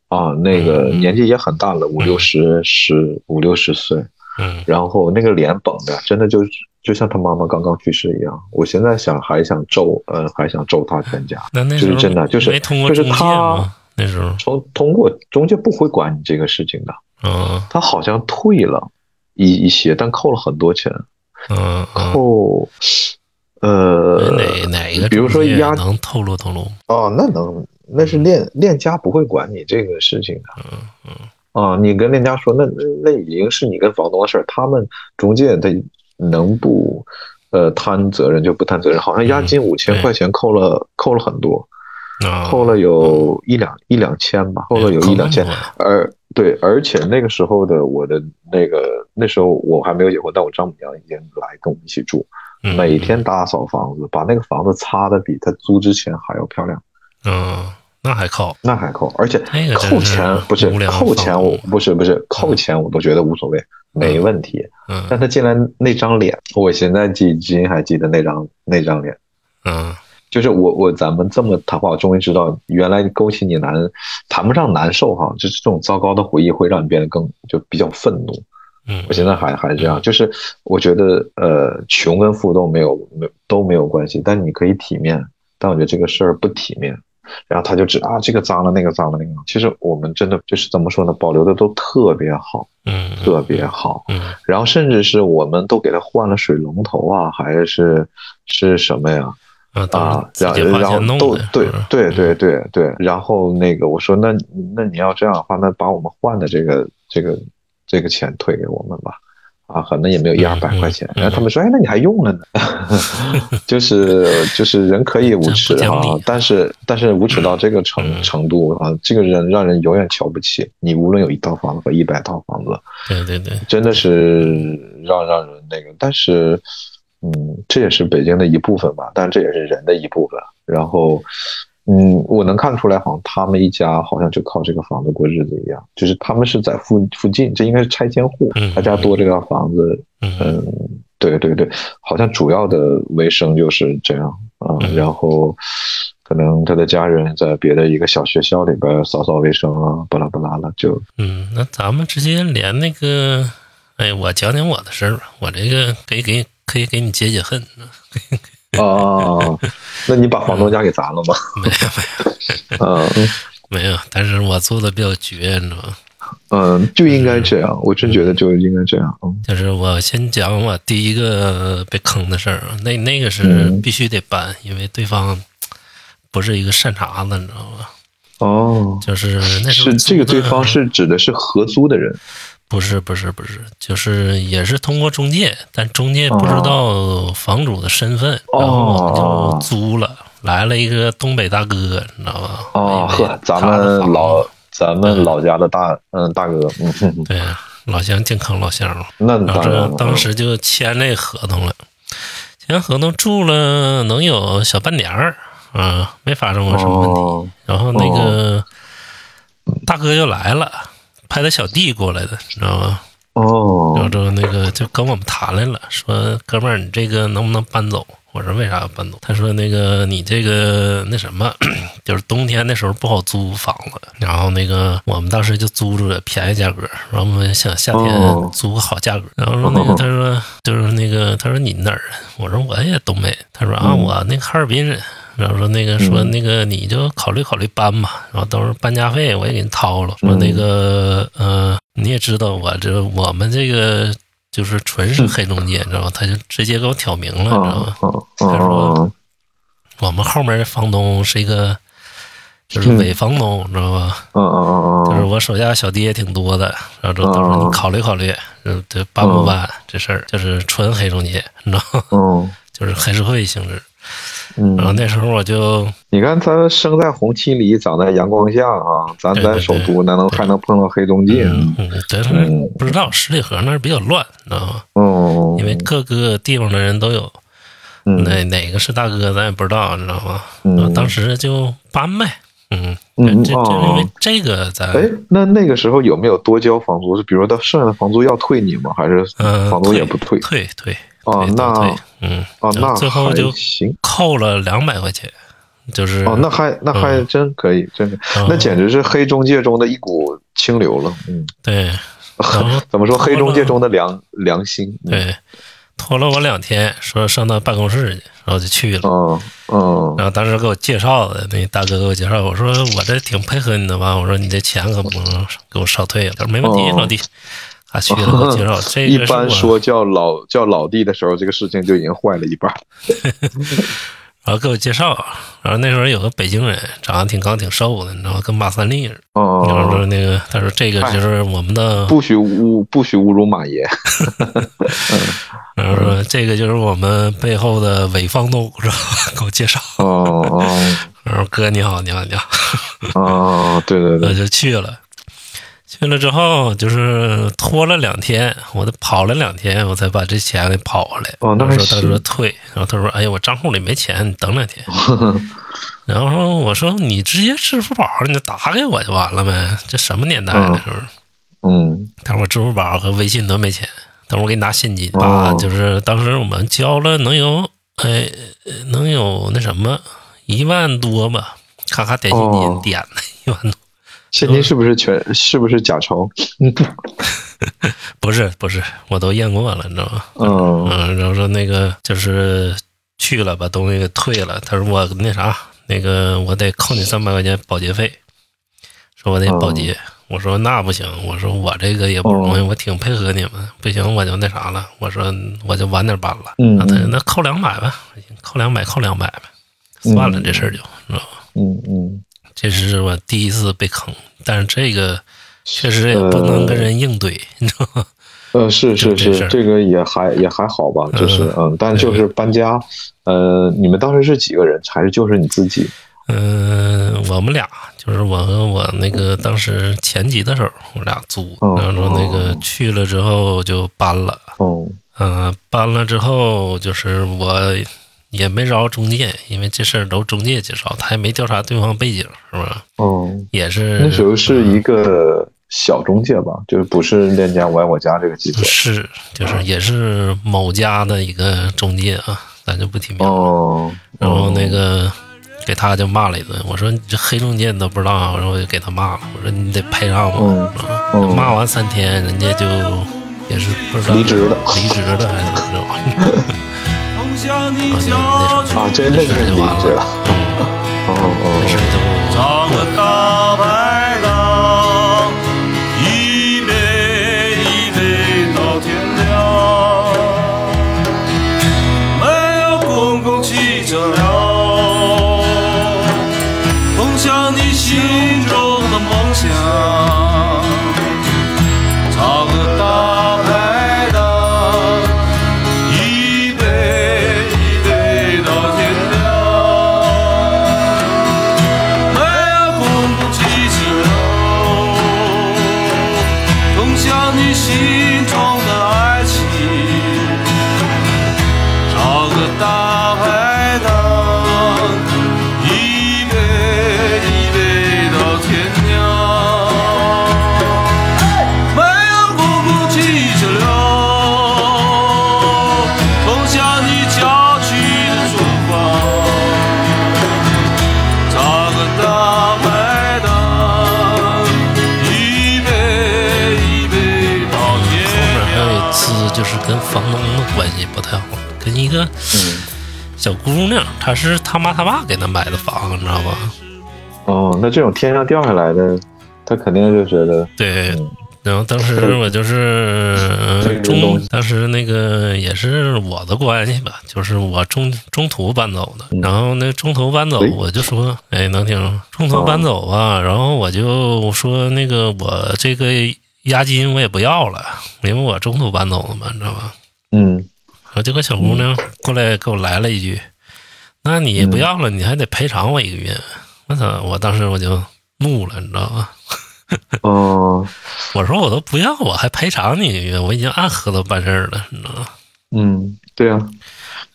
啊，那个嗯年纪也很大了，五六十十五六十岁，嗯然后那个脸绷的，真的就就像他妈妈刚刚去世一样。我现在想还想咒，呃，还想咒他全家。那那就是真的就是没通过就是中介？那时候，从通过中介不会管你这个事情的，嗯他好像退了一一些，但扣了很多钱。嗯嗯，扣，呃，哪哪个比如说中介押能透露透露？哦，那能，那是链链家不会管你这个事情的。嗯嗯啊，你跟链家说，那那已经是你跟房东的事儿，他们中介他能不呃摊责任就不摊责任。好像押金嗯五千对块钱扣了扣了很多，啊，扣了有一两一两千吧，扣了有一两千。而对，而且那个时候的我的那个那时候我还没有结婚，但我丈母娘已经来跟我们一起住，嗯每天打扫房子，把那个房子擦的比他租之前还要漂亮。嗯，那还靠，那还靠，而且扣钱不是扣钱，我不是不是扣钱，我都觉得无所谓，没问题。嗯但他进来那张脸，我现在记至今还记得那张那张脸，嗯就是我我咱们这么谈话，我终于知道原来勾起你难，谈不上难受哈，就是这种糟糕的回忆会让你变得更就比较愤怒。嗯，我现在还还是这样，就是我觉得呃，穷跟富都没有没都没有关系，但你可以体面，但我觉得这个事儿不体面。然后他就指啊，这个脏了，那个脏了，那个脏。其实我们真的就是怎么说呢，保留的都特别好，嗯特别好。嗯然后甚至是我们都给他换了水龙头啊，还是是什么呀？啊然后然后都对对对对对，然后那个我说那那你要这样的话，那把我们换的这个这个这个钱退给我们吧，啊，可能也没有一二百块钱。然后他们说，哎，那你还用了呢？就是就是人可以无耻啊但是但是无耻到这个程嗯程度啊，这个人让人永远瞧不起你，无论有一套房子和一百套房子，对对对，真的是让让人那个，但是，嗯，这也是北京的一部分吧，但这也是人的一部分。然后，嗯，我能看出来，好像他们一家好像就靠这个房子过日子一样，就是他们是在附附近，这应该是拆迁户嗯，他家多这个房子，嗯嗯，对对对，好像主要的为生就是这样啊，嗯然后。可能他的家人在别的一个小学校里边扫扫卫生啊，巴拉巴拉的，就嗯，那咱们直接连那个，哎，我讲讲我的事儿吧，我这个可以给可以给你解解恨，哦，那你把房东家给砸了吗？没有没有嗯没有，但是我做的比较绝，你知道吗？嗯，就应该这样，我真觉得就应该这样。嗯就是我先讲我第一个被坑的事儿，那那个是嗯必须得搬，因为对方不是一个善茬子，你知道吗？哦，就是那是这个对方是指的是合租的人。不是不是不是，就是也是通过中介，但中介不知道房主的身份，哦然后我们就租了，来了一个东北大哥，你知道吧？咱们老咱们老家的大嗯大哥，对老乡健康老乡嘛，那然后当时就签这合同了，签合同住了能有小半年儿啊，没发生过什么问题。哦然后那个大哥就来了，派他小弟过来的，你知道吗？然后哦，之后那个就跟我们谈来了，说哥们儿，你这个能不能搬走？我说为啥要搬走？他说那个你这个那什么，就是冬天那时候不好租房子，然后那个我们当时就租出了便宜价格，然后我们想夏天哦租个好价格，然后说那个他说就是那个他说你哪儿人？我说我也东北，他说啊嗯我那个哈尔滨人。然后说那个说那个你就考虑考虑搬吧，然后到时候搬家费我也给你掏了。说那个呃你也知道我这我们这个就是纯是黑中介，你知道吧？他就直接给我挑明了，你知道吗？嗯嗯嗯我们后面的房东是一个就是伪房东，你知道吧？嗯嗯就是嗯我手下小弟也挺多的，然后就到时候你考虑考虑，就这搬不搬这事儿，就是纯黑中介，你知道吗？嗯 就是黑社会性质。嗯然后那时候我就你看他生在红旗里，长在阳光下啊，咱对对在首都，那能还能碰到黑中介？嗯，真是嗯不知道十里河那儿比较乱，你知道吗？嗯，因为各个地方的人都有，嗯哪哪个是大哥咱也不知道，你知道吗？嗯当时就搬呗，嗯，嗯这这哦因为这个咱哎，那那个时候有没有多交房租？是比如说他剩下的房租要退你吗？还是嗯房租也不退？退退哦那退，嗯，哦，那最后就行。扣了两百块钱，就是哦，那还那还嗯真可以，真的，那简直是黑中介中的一股清流了。嗯，对 怎么说？黑中介中的良良心。嗯，对，拖了我两天，说上他办公室去，然后就去了。嗯嗯然后当时给我介绍的那大哥给我介绍，我说我这挺配合你的吧，我说你这钱可不能给我少退了。他说没问题，哦老弟。啊，去了介绍，这一般说叫老叫老弟的时候，这个事情就已经坏了一半。然后给我介绍，然后那时候有个北京人，长得挺高挺瘦的，你知道吗？跟马三立似的。然后说哦，那个，他说这个就是我们的，不许侮不许侮辱马爷。然后说这个就是我们背后的伪房东，是吧？给我介绍。哦哦然后哥你好，你好，你好，哦，对对对我对，就去了。去了之后就是拖了两天，我都跑了两天，我才把这钱给跑回来。哦那还我说他说退，然后他说哎呀我账户里没钱，你等两天。然后我说你直接支付宝你就打给我就完了呗，这什么年代了嗯是不是？嗯他说我支付宝和微信都没钱，等我给你拿现金。哦把就是当时我们交了能有哎能有那什么一万多吧，咔咔点现金哦点的一万多。现金是不是全是不是假钞？不是不是，我都验过了，你知道吗？嗯嗯，然后说那个就是去了，把东西给退了。他说我那啥，那个我得扣你三百块钱保洁费，说我得保洁。我说那不行，我说我这个也不容易，我挺配合你们，不行我就那啥了。我说我就晚点搬了。嗯然后他说那扣两百吧，扣两百扣两百呗，算了，这事儿就，知道吧？嗯嗯，这是我第一次被坑，但是这个确实也不能跟人硬怼，你知道吗？呃，是是是，这个也还也还好吧，就是嗯嗯，但就是搬家，呃，你们当时是几个人，还是就是你自己？嗯，我们俩就是我和我那个当时前级的时候，我俩租，哦然后说那个去了之后就搬了，哦，嗯、搬了之后就是我也没找中介，因为这事儿都中介介绍，他也没调查对方背景，是吧？嗯，也是那时候是一个小中介吧，就是不是链家我爱我家这个级别。是就是也是某家的一个中介啊，咱就不提名了。哦，然后那个给他就骂了一顿，我说你这黑中介你都不知道，然后我就给他骂了，我说你得赔偿我。骂完三天，人家就也是不知道离职了离职了还是怎么着，啊，真的是这事儿就离职了。完了，嗯，哦娘，她是他妈他爸给他买的房，你知道吧？哦，那这种天上掉下来的，他肯定就觉得，对，嗯然后当时我就是 中东，当时那个也是我的关系吧，就是我中中途搬走的。嗯然后那中途搬走，我就说，哎，能听吗中途搬走啊。然后我就说那个我这个押金我也不要了，因为我中途搬走了嘛，你知道吧？嗯然后这个小姑娘过来给我来了一句：“那你不要了，你还得赔偿我一个月。”我操！我当时我就怒了，你知道吗？哦，我说我都不要，我还赔偿你一个月，我已经按合同办事儿了，你知道吗？嗯，对啊，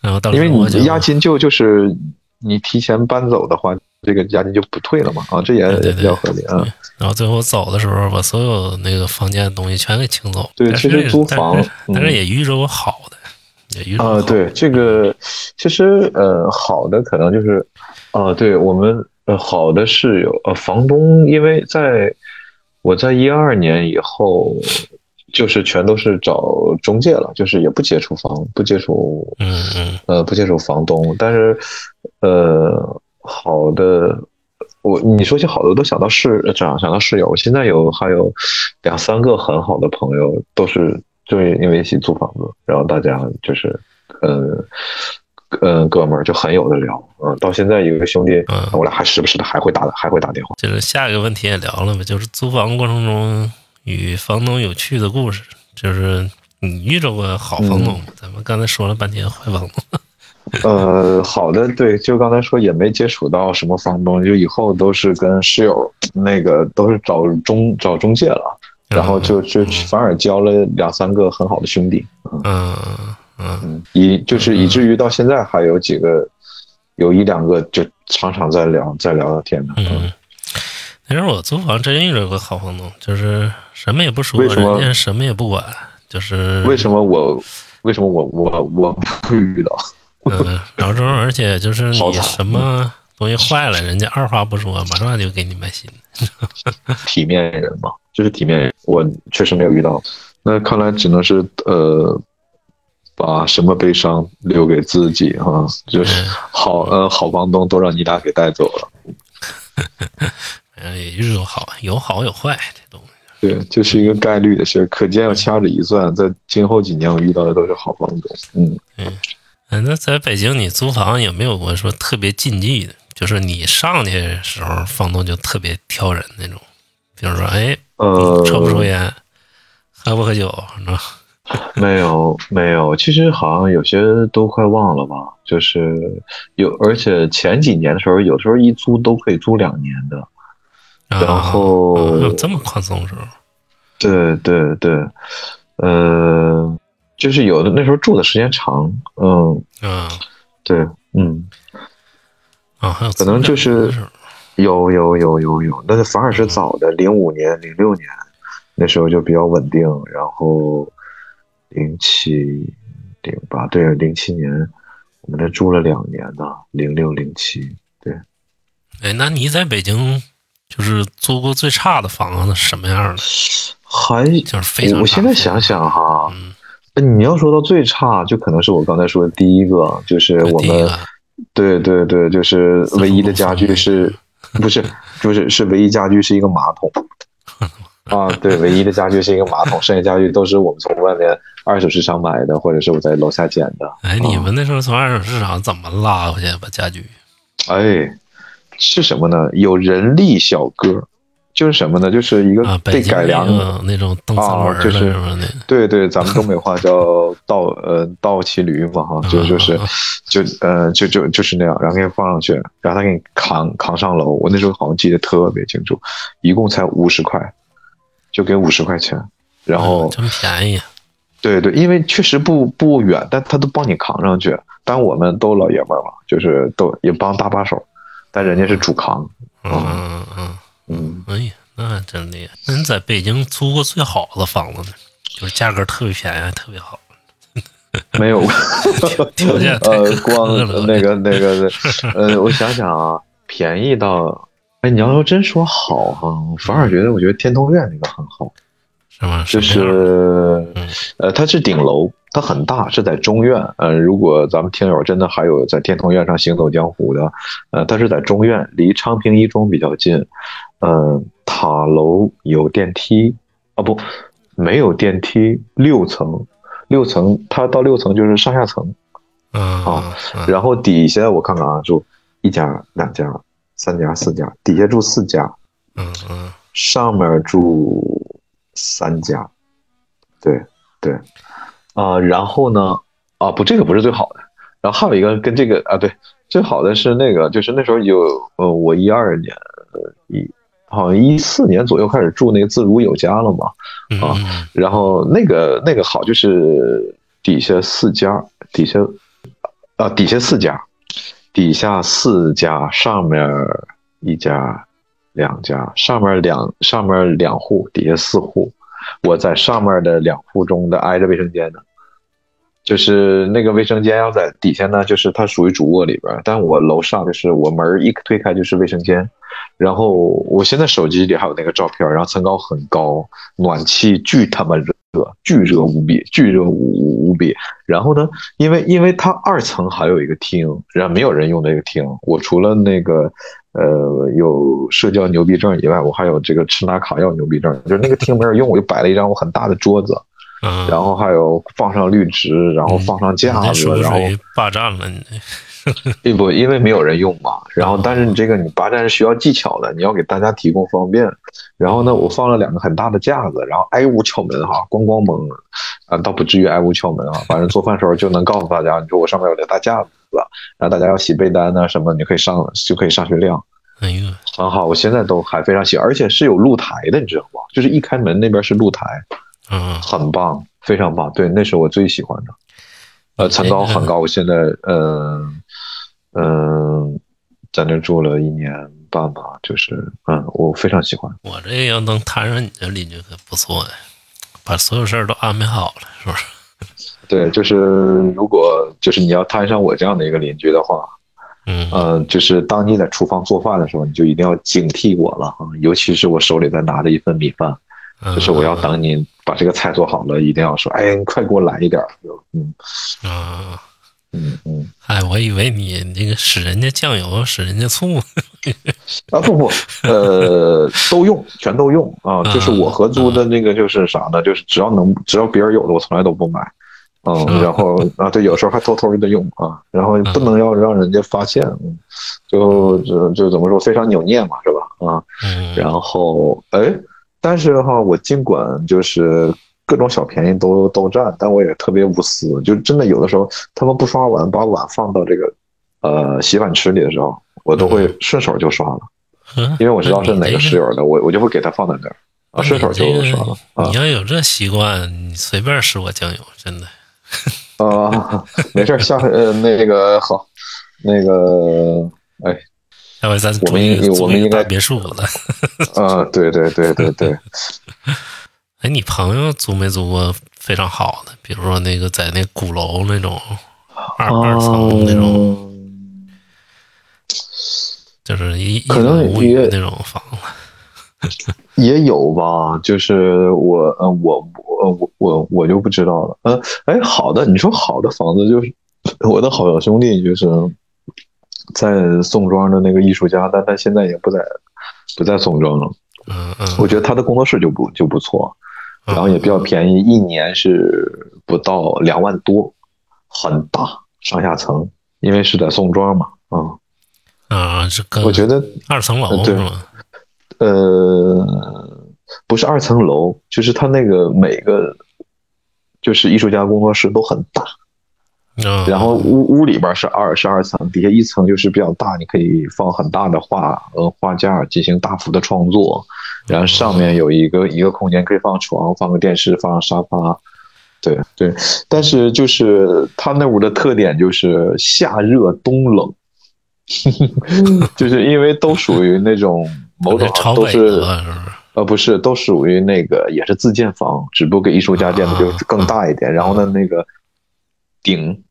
然后当因为时我就你押金就就是你提前搬走的话，这个押金就不退了嘛，啊，这也比较合理啊。然后最后走的时候，把所有那个房间的东西全给清走。对其实租房但是也遇着过好的，啊、对，这个其实呃，好的可能就是，啊、对我们呃好的室友呃房东，因为在我在一二年以后，就是全都是找中介了，就是也不接触房，不接触嗯嗯呃不接触房东，但是呃好的。我你说起好的，我都想到室想想到室友。我现在有还有两三个很好的朋友，都是就是因为一起租房子，然后大家就是呃呃哥们儿就很有的聊。嗯，到现在有一个兄弟，嗯我俩还时不时的还会打还会打电话。就是下一个问题也聊了嘛，就是租房过程中与房东有趣的故事，就是你遇着过好房东吗？咱们刚才说了半天坏房东，呃，好的，对，就刚才说也没接触到什么房东，就以后都是跟室友那个都是找中找中介了，然后就就反而交了两三个很好的兄弟。嗯嗯嗯，以就是以至于到现在还有几个，有一两个就常常在聊，在聊聊天的。嗯。那时候我租房真遇着个好房东，就是什么也不说，为什么人家什么也不管，就是为什么我为什么我我我不遇到？嗯，然后而且就是你什么东西坏了，人家二话不说，马上就给你买新的。体面人嘛，就是体面人，我确实没有遇到。那看来只能是呃，把什么悲伤留给自己哈、就是好呃好房东都让你俩给带走了。嗯，也就是说好，有好有坏这东西。对，这是一个概率的事儿，可见要掐指一算，在今后几年我遇到的都是好房东。嗯。嗯，那在北京你租房有没有过说特别禁忌的？就是你上去的时候，房东就特别挑人那种，比如说，哎，呃，抽不抽烟，喝不喝酒，反正？没有没有，其实好像有些都快忘了吧。就是有，而且前几年的时候，有时候一租都可以租两年的。然后这么宽松时候，对对对，呃，就是有的那时候住的时间长，嗯，嗯对，嗯，啊，还有可能就是有有有有有，那反而是早的，零五年、零六年那时候就比较稳定，然后零七、零八，对，零七年我们那住了两年呢，零六、零七，对，哎，那你在北京就是租过最差的房子是什么样的？还就是非常差。我现在想，想哈，嗯，呃你要说到最差，就可能是我刚才说的第一个，就是我们对对对，就是唯一的家具 是，不是，就是是唯一家具是一个马桶。啊，对，唯一的家具是一个马桶，剩下家具都是我们从外面二手市场买的，或者是我在楼下捡的。哎，你啊们那时候从二手市场怎么拉回去把家具？哎，是什么呢？有人力小哥，就是什么呢？就是一个被改良的，那种蹬三轮儿的啊就是对对，咱们东北话叫倒 呃倒骑驴嘛哈，就就是啊就呃就就就是那样，然后给你放上去，然后他给你扛扛上楼。我那时候好像记得特别清楚，一共才五十块，就给五十块钱。然后嗯真便宜。对对，因为确实不不远，但他都帮你扛上去。但我们都老爷们儿嘛，就是都也帮搭把手，但人家是主扛。嗯嗯嗯，嗯，哎呀，那真厉害。那你在北京租过最好的房子呢？就是价格特别便宜，特别好。没有，条件呃，光那个那个，呃，我想想啊，便宜到，哎，你要说真说好哈，我反而觉得我觉得天通苑那个很好，什么样是嗯呃，它是顶楼，它很大，是在中院。呃，如果咱们听友真的还有在天通苑上行走江湖的，呃，它是在中院，离昌平一中比较近。嗯、塔楼有电梯啊，不，没有电梯，六层，六层，它到六层就是上下层。嗯啊嗯然后底下我看看啊，住一家、两家、三家、四家，底下住四家，嗯嗯上面住三家，对对，啊、然后呢，啊不，这个不是最好的，然后还有一个跟这个啊，对，最好的是那个，就是那时候有呃，我一二年，呃一好像一四年左右开始住那个自如有家了嘛，嗯啊嗯然后那个那个好就是底下四家，底下啊底下四家，底下四家，上面一家两家，上面两上面两户，底下四户。我在上面的两户中的挨着卫生间呢，就是那个卫生间要在底下呢，就是它属于主卧里边，但我楼上就是我门一推开就是卫生间，然后我现在手机里还有那个照片，然后层高很高，暖气巨他妈热，巨热无比，巨热无无无比。然后呢，因为因为它二层还有一个厅，然后没有人用那个厅，我除了那个呃有社交牛逼症以外，我还有这个吃拿卡要牛逼症，就是那个厅没人用，我就摆了一张我很大的桌子，嗯，然后还有放上绿植，然后放上架子然后霸占了？你 并不因为没有人用嘛，然后但是你这个你霸占是需要技巧的，你要给大家提供方便。然后呢，我放了两个很大的架子，然后挨屋敲门哈，咣咣猛，啊，倒不至于挨屋敲门啊，反正做饭时候就能告诉大家，你说我上面有个大架子，然后大家要洗被单呐、什么，你可以上就可以上去晾，哎呦，很好，我现在都还非常喜欢，而且是有露台的，你知道吗？就是一开门那边是露台，嗯很棒，非常棒，对，那是我最喜欢的。呃，层高很高，我现在嗯嗯、在那住了一年半吧，就是嗯，我非常喜欢。我这要能摊上你这邻居可不错呀，把所有事儿都安排好了，是不是？对，就是如果就是你要摊上我这样的一个邻居的话，嗯呃、就是当你在厨房做饭的时候，你就一定要警惕我了啊，尤其是我手里在拿着一份米饭，嗯，就是我要等你把这个菜做好了，一定要说，哎，你快给我来一点儿，嗯啊。嗯嗯。哎，我以为你那个使人家酱油，使人家醋，啊不不，呃，都用，全都用啊。就是我合租的那个，就是啥呢？就是只要能，只要别人有的，我从来都不买。嗯，嗯然后 啊，对，有时候还偷偷的用啊，然后不能要让人家发现，嗯就就就怎么说，非常扭捏嘛，是吧？啊，嗯，然后哎，但是哈，我尽管就是各种小便宜都都占，但我也特别无私，就真的有的时候他们不刷碗，把碗放到这个呃洗碗池里的时候，我都会顺手就刷了。嗯。因为我知道是哪个室友，友的，我我就会给他放在那儿。啊，顺手就刷了。啊。你要有这习惯，你随便使我酱油，真的。啊，没事，下回呃那个好，那个哎。下回咱我们应我们应该别墅了。啊，对对对对对，哎，你朋友租没租过非常好的？比如说那个在那鼓楼那种二二层那种，嗯就是一一可能览无余也那种房子。也有吧，就是我呃我我我我我就不知道了，嗯、哎好的，你说好的房子就是我的好兄弟就是在宋庄的那个艺术家，但他现在也不在不在宋庄了。嗯嗯，我觉得他的工作室就不就不错，然后也比较便宜，一年是不到两万多，很大上下层，因为是在宋庄嘛，啊、啊，这个我觉得二层楼呃对是吗？呃不是二层楼，就是他那个每个就是艺术家工作室都很大，嗯，然后屋屋里边是二是二层，底下一层就是比较大，你可以放很大的画呃画架进行大幅的创作，然后上面有一个一个空间可以放床、放个电视、放沙发，对对，但是就是他那屋的特点就是夏热冬冷，就是因为都属于那种某种都是？呃，不是，都属于那个也是自建房，只不过给艺术家建的就更大一点。然后呢，那个顶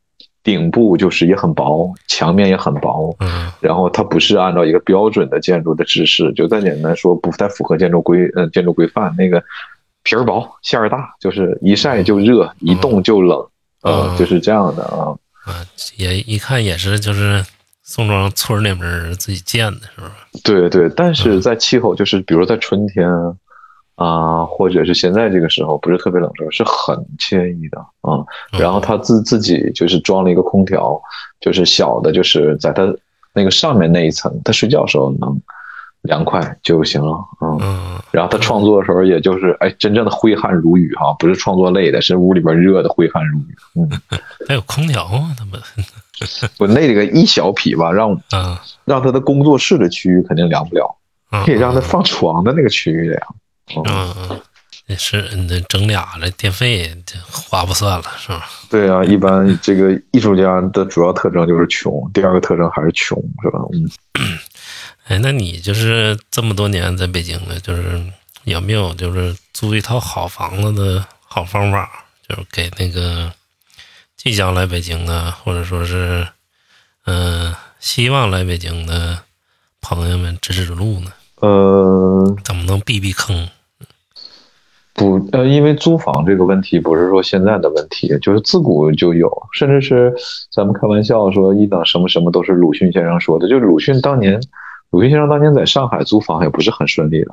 顶部就是也很薄，墙面也很薄。嗯然后它不是按照一个标准的建筑的制式，就再简单说，不太符合建筑规呃建筑规范。那个皮儿薄馅儿大，就是一晒就热，一冻就冷，呃，嗯就是这样的啊。啊，也一看也是就是宋庄村里面自己建的，是吧？对对，但是在气候就是比如在春天啊、或者是现在这个时候不是特别冷的时候，是很惬意的啊。然后他自自己就是装了一个空调，就是小的，就是在他那个上面那一层，他睡觉的时候能凉快就行了，嗯。嗯，然后他创作的时候，也就是哎，真正的挥汗如雨哈，不是创作累的，是屋里边热的挥汗如雨。嗯，还有空调啊，他们 我那个一小匹吧，让啊让他的工作室的区域肯定凉不了，啊，可以让他放床的那个区域凉。嗯，嗯嗯，也是你这整俩了，电费这花不算了，是吧？对啊，一般这个艺术家的主要特征就是穷，第二个特征还是穷，是吧？嗯。哎，那你就是这么多年在北京的，就是有没有就是租一套好房子的好方法？就是给那个即将来北京的，或者说是嗯、呃希望来北京的朋友们指指路呢？呃，怎么能避避坑？不，呃，因为租房这个问题不是说现在的问题，就是自古就有，甚至是咱们开玩笑说一等什么什么都是鲁迅先生说的，就是鲁迅当年，鲁迅先生当年在上海租房也不是很顺利的，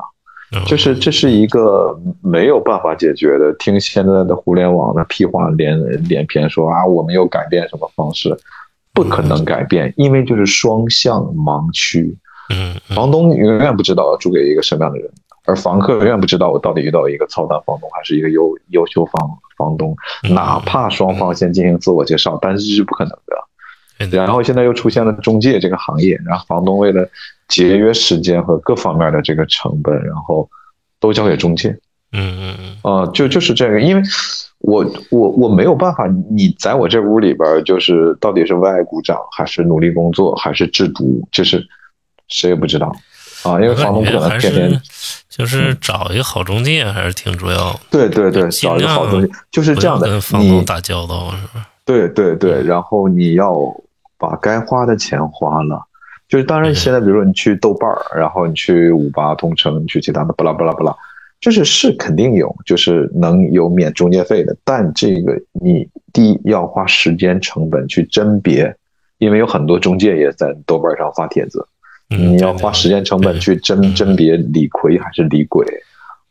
嗯就是这是一个没有办法解决的。听现在的互联网的屁话连连篇说啊，我们要改变什么方式，不可能改变，因为就是双向盲区。嗯嗯房东永远不知道租给一个什么样的人，而房客永远不知道我到底遇到一个操蛋房东还是一个优优秀房房东，嗯哪怕双方先进行自我介绍，但是这是不可能的。然后现在又出现了中介这个行业，然后房东为了节约时间和各方面的这个成本，然后都交给中介。嗯嗯嗯啊、就就是这个，因为我我我没有办法，你在我这屋里边，就是到底是为爱鼓掌，还是努力工作，还是制毒，就是谁也不知道啊，因为房东不可能天天就是找一个好中介还是挺重要的，对对对，找一个好中介，就是这样的跟。房东打交道是吧？对对对，然后你要把该花的钱花了。就是当然，现在比如说你去豆瓣儿，然后你去五八同城，你去其他的巴拉巴拉巴拉，就是是肯定有，就是能有免中介费的。但这个你第一要花时间成本去甄别，因为有很多中介也在豆瓣上发帖子，嗯，你要花时间成本去甄甄别李逵还是李鬼。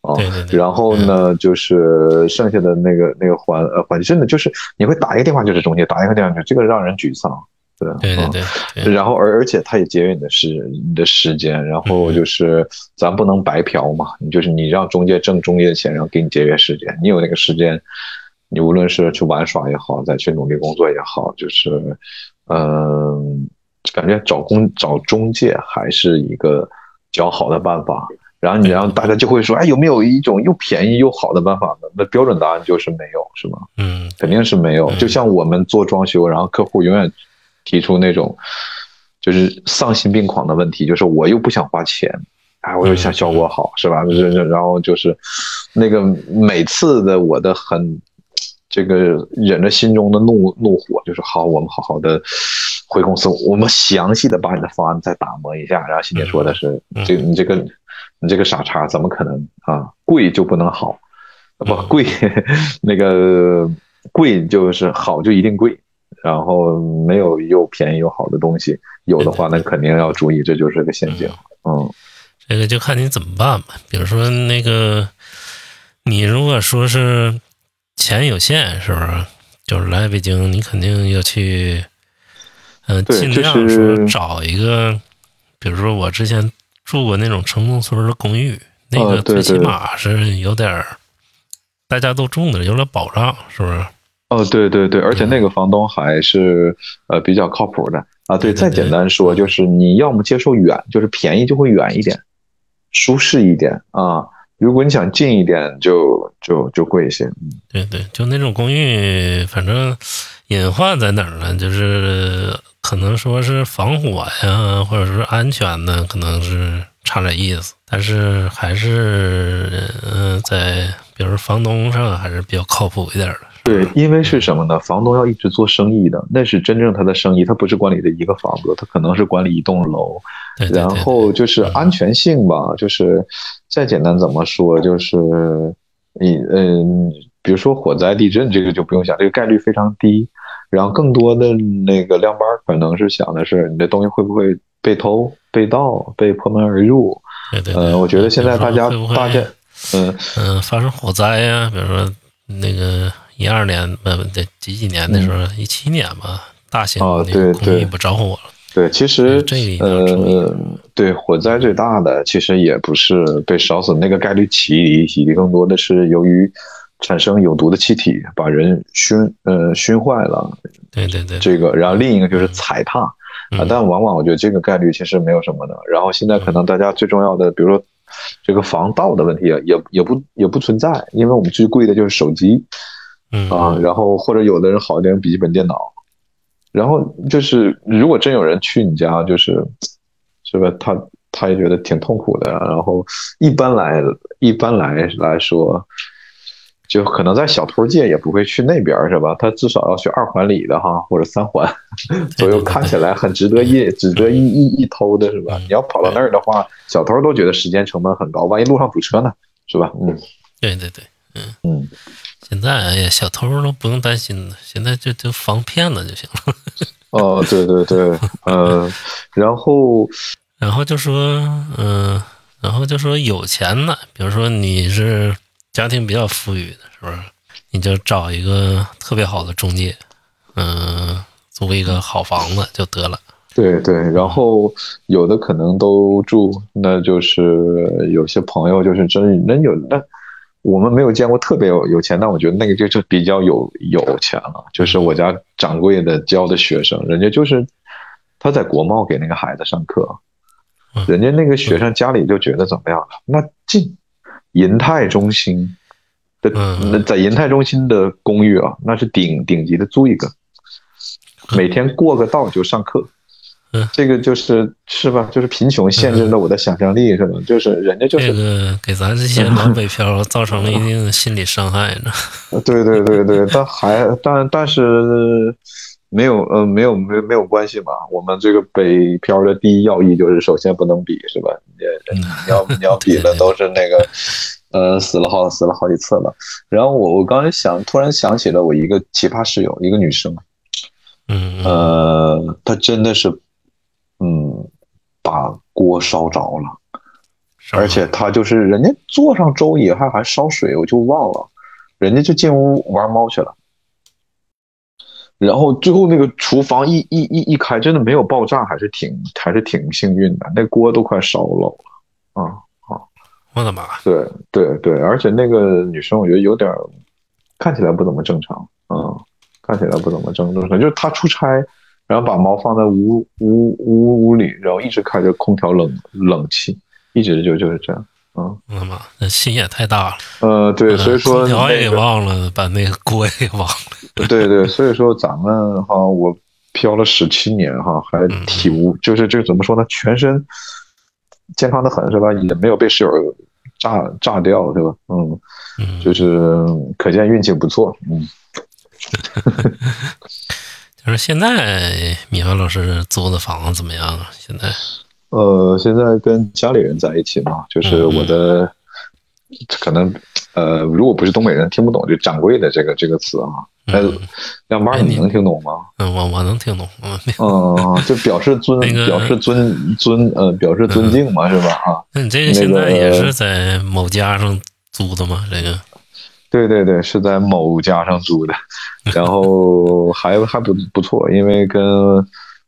啊，然后呢，就是剩下的那个那个环呃环，真的就是你会打一个电话就是中介，打一个电话就这个让人沮丧，对嗯对对然后而而且它也节约你的时你的时间，然后就是咱不能白嫖嘛，你就是你让中介挣中介的钱，然后给你节约时间，你有那个时间，你无论是去玩耍也好，再去努力工作也好，就是嗯、感觉找工找中介还是一个较好的办法。然后你让大家就会说，哎，有没有一种又便宜又好的办法呢？那标准答案就是没有，是吗？嗯肯定是没有。嗯就像我们做装修，然后客户永远提出那种就是丧心病狂的问题，就是我又不想花钱，哎，我又想效果好，是吧？然然后就是那个每次的我的很这个忍着心中的怒怒火，就是好，我们好好的回公司，我们详细的把你的方案再打磨一下。然后欣姐说的是，嗯这你这个你这个傻叉怎么可能啊？贵就不能好？不嗯贵，那个贵就是好就一定贵，然后没有又便宜又好的东西，有的话那肯定要注意，这就是个陷阱。嗯这个就看你怎么办吧。比如说那个，你如果说是钱有限，是不是？就是来北京，你肯定要去，嗯、尽量是说找一个，比如说我之前住过那种城中村的公寓，那个最起码是有点儿大家都住的，有点保障，是不是？哦，对对对，而且那个房东还是呃比较靠谱的啊。对，再简单说就是你要么接受远，就是便宜就会远一点，舒适一点啊。如果你想近一点就，就就贵一些。嗯对对，就那种公寓，反正隐患在哪儿呢？就是可能说是防火呀，或者是安全呢，可能是差点意思，但是还是嗯、呃在比如说房东上还是比较靠谱一点的。对，因为是什么呢？房东要一直做生意的，那是真正他的生意，他不是管理的一个房子，他可能是管理一栋楼。对对对然后就是安全性吧，就是再简单怎么说，就是你嗯，比如说火灾、地震，这个就不用想，这个概率非常低。然后更多的那个亮班可能是想的是你的东西会不会被偷、被盗、被破门而入。对对对，呃，我觉得现在大家大家嗯嗯、发生火灾呀、比如说那个一二年，呃，不对，几几年的时候，一七年吧，大型哦那个对对工艺不着火了，对，其实这呃，对火灾最大的其实也不是被烧死，那个概率极低，极低更多的是由于产生有毒的气体把人熏呃熏坏了，对对对，这个，然后另一个就是踩踏。啊嗯，但往往我觉得这个概率其实没有什么的。然后现在可能大家最重要的，比如说这个防盗的问题啊，也也不也不存在，因为我们最贵的就是手机。嗯。啊，然后或者有的人好一点笔记本电脑，然后就是如果真有人去你家，就是是吧，他他也觉得挺痛苦的。然后一般来一般来来说。就可能在小偷界也不会去那边儿是吧？他至少要去二环里的哈，或者三环 左右，看起来很值得一值得一一一偷的是吧？你要跑到那儿的话，小偷都觉得时间成本很高，万一路上堵车呢，是吧？嗯对对对，嗯嗯，现在哎呀，小偷都不用担心了，现在就就防骗子就行了。哦，对对对，嗯，然后 然后就说，嗯、然后就说有钱的，比如说你是家庭比较富裕的，是不是？你就找一个特别好的中介，嗯、租一个好房子就得了。对对，然后有的可能都住，那就是有些朋友就是真那有那。我们没有见过特别有有钱，但我觉得那个就是比较有有钱了。就是我家掌柜的教的学生，人家就是他在国贸给那个孩子上课，人家那个学生家里就觉得怎么样？那近银泰中心的，嗯那在银泰中心的公寓啊，那是顶顶级的，租一个，每天过个道就上课嗯。这个就是是吧？就是贫穷限制了我的想象力，是吧？就是人家就这是个给咱这些老北漂造成了一定的心理伤害呢。对对对对，但还但但是没有呃没有没有没有关系嘛。我们这个北漂的第一要义就是首先不能比，是吧？你你要你要比的都是那个 呃死了好死了好几次了。然后我我刚才想突然想起了我一个奇葩室友，一个女生，嗯，她真的是嗯把锅烧着了。而且她就是人家坐上粥以后还烧水，我就忘了，人家就进屋玩猫去了。然后最后那个厨房一一一一开，真的没有爆炸，还是挺还是挺幸运的，那锅都快烧漏了啊啊！我的妈！对对对，而且那个女生我觉得有点儿看起来不怎么正常，嗯，看起来不怎么正正常，就是她出差，然后把猫放在屋屋屋屋里，然后一直开着空调冷冷气，一直就就是这样，嗯。我的妈！那心也太大了。呃，对，所以说空调也给，忘了，把那个锅也给忘了。对对，所以说咱们哈，我漂了十七年哈，还体无，就是这个怎么说呢，全身健康的很是吧？也没有被室友炸炸掉是吧？嗯，嗯，就是可见运气不错，嗯。就是现在米饭老师租的房子怎么样啊？现在呃，现在跟家里人在一起嘛，就是我的，可能呃，如果不是东北人听不懂这掌柜的这个这个词啊，哎，亮妈你能听懂吗？嗯，我我能听懂，嗯，嗯，就表示尊，表示尊尊，呃，表示尊敬嘛，是吧？啊，那你这个现在也是在某家上租的吗？这个对对对，是在某家上租的，然后还还不不错，因为跟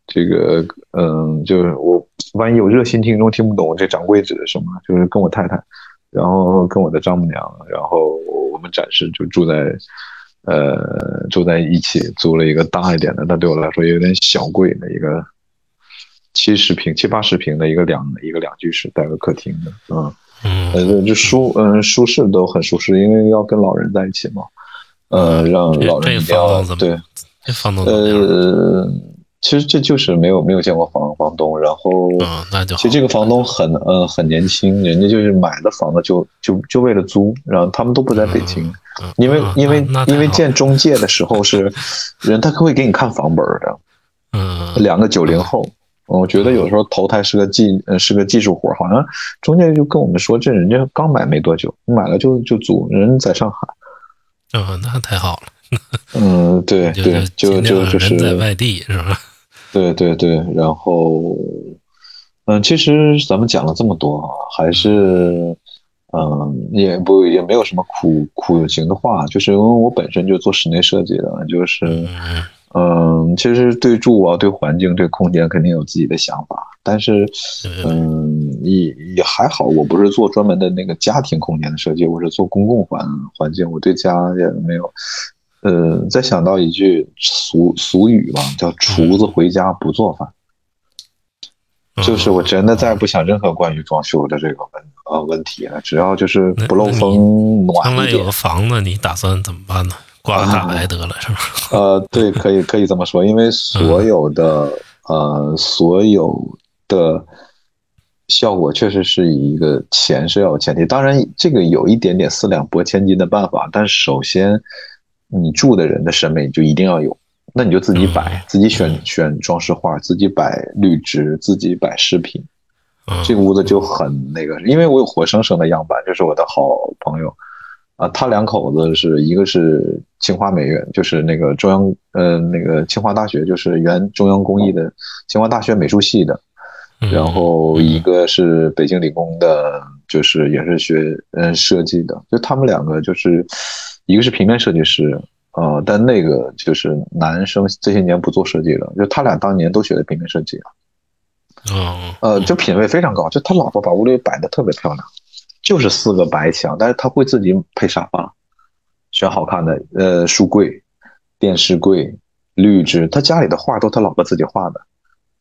这个，嗯，就是我万一有热心听众听不懂这掌柜指的什么，就是跟我太太，然后跟我的丈母娘，然后我们暂时就住在。呃，住在一起，租了一个大一点的，但对我来说有点小贵的一个七十平、七八十平的一个两一个两居室带个客厅的，嗯，嗯呃，就舒嗯舒适都很舒适，因为要跟老人在一起嘛，呃，让这这老人一定房东怎么要对，这？呃，其实这就是没有没有见过房房东，然后嗯，那就好。其实这个房东很呃很年轻，人家就是买的房子就就就为了租，然后他们都不在北京，嗯因为嗯因为因为见中介的时候是 人他会给你看房本儿的，嗯两个九零后，我觉得有时候投胎是个技，呃，是个技术活儿，好像中介就跟我们说，这人家刚买没多久，买了就就租，人在上海。嗯，那太好了。嗯，对 对，就就就是在外地是吧？对对对，然后，嗯，其实咱们讲了这么多啊，还是，嗯，也不也没有什么苦苦情的话，就是因为我本身就做室内设计的，就是。嗯嗯，其实对住啊，对环境，对空间肯定有自己的想法，但是，嗯，也也还好。我不是做专门的那个家庭空间的设计，我是做公共环环境。我对家也没有，呃，再想到一句俗俗语吧，叫“厨子回家不做饭”，就是我真的再也不想任何关于装修的这个问呃问题了。只要就是不漏风，暖一点。有个房子，你打算怎么办呢？挂个大白得了，是吧？呃，对，可以可以这么说，因为所有的呃所有的效果确实是以一个钱是要有前提，当然这个有一点点四两拨千斤的办法，但首先你住的人的审美就一定要有，那你就自己摆，自己选选装饰画，自己摆绿植，自己摆饰品，这个屋子就很那个，因为我有活生生的样板，就是我的好朋友。啊，他两口子是一个是清华美院，就是那个中央呃那个清华大学，就是原中央工艺的清华大学美术系的，然后一个是北京理工的，就是也是学嗯设计的，就他们两个就是一个是平面设计师，呃，但那个就是男生这些年不做设计了，就他俩当年都学的平面设计啊，嗯，呃，就品味非常高，就他老婆把屋里摆的特别漂亮。就是四个白墙，但是他会自己配沙发，选好看的，呃，书柜、电视柜、绿植，他家里的画都他老婆自己画的，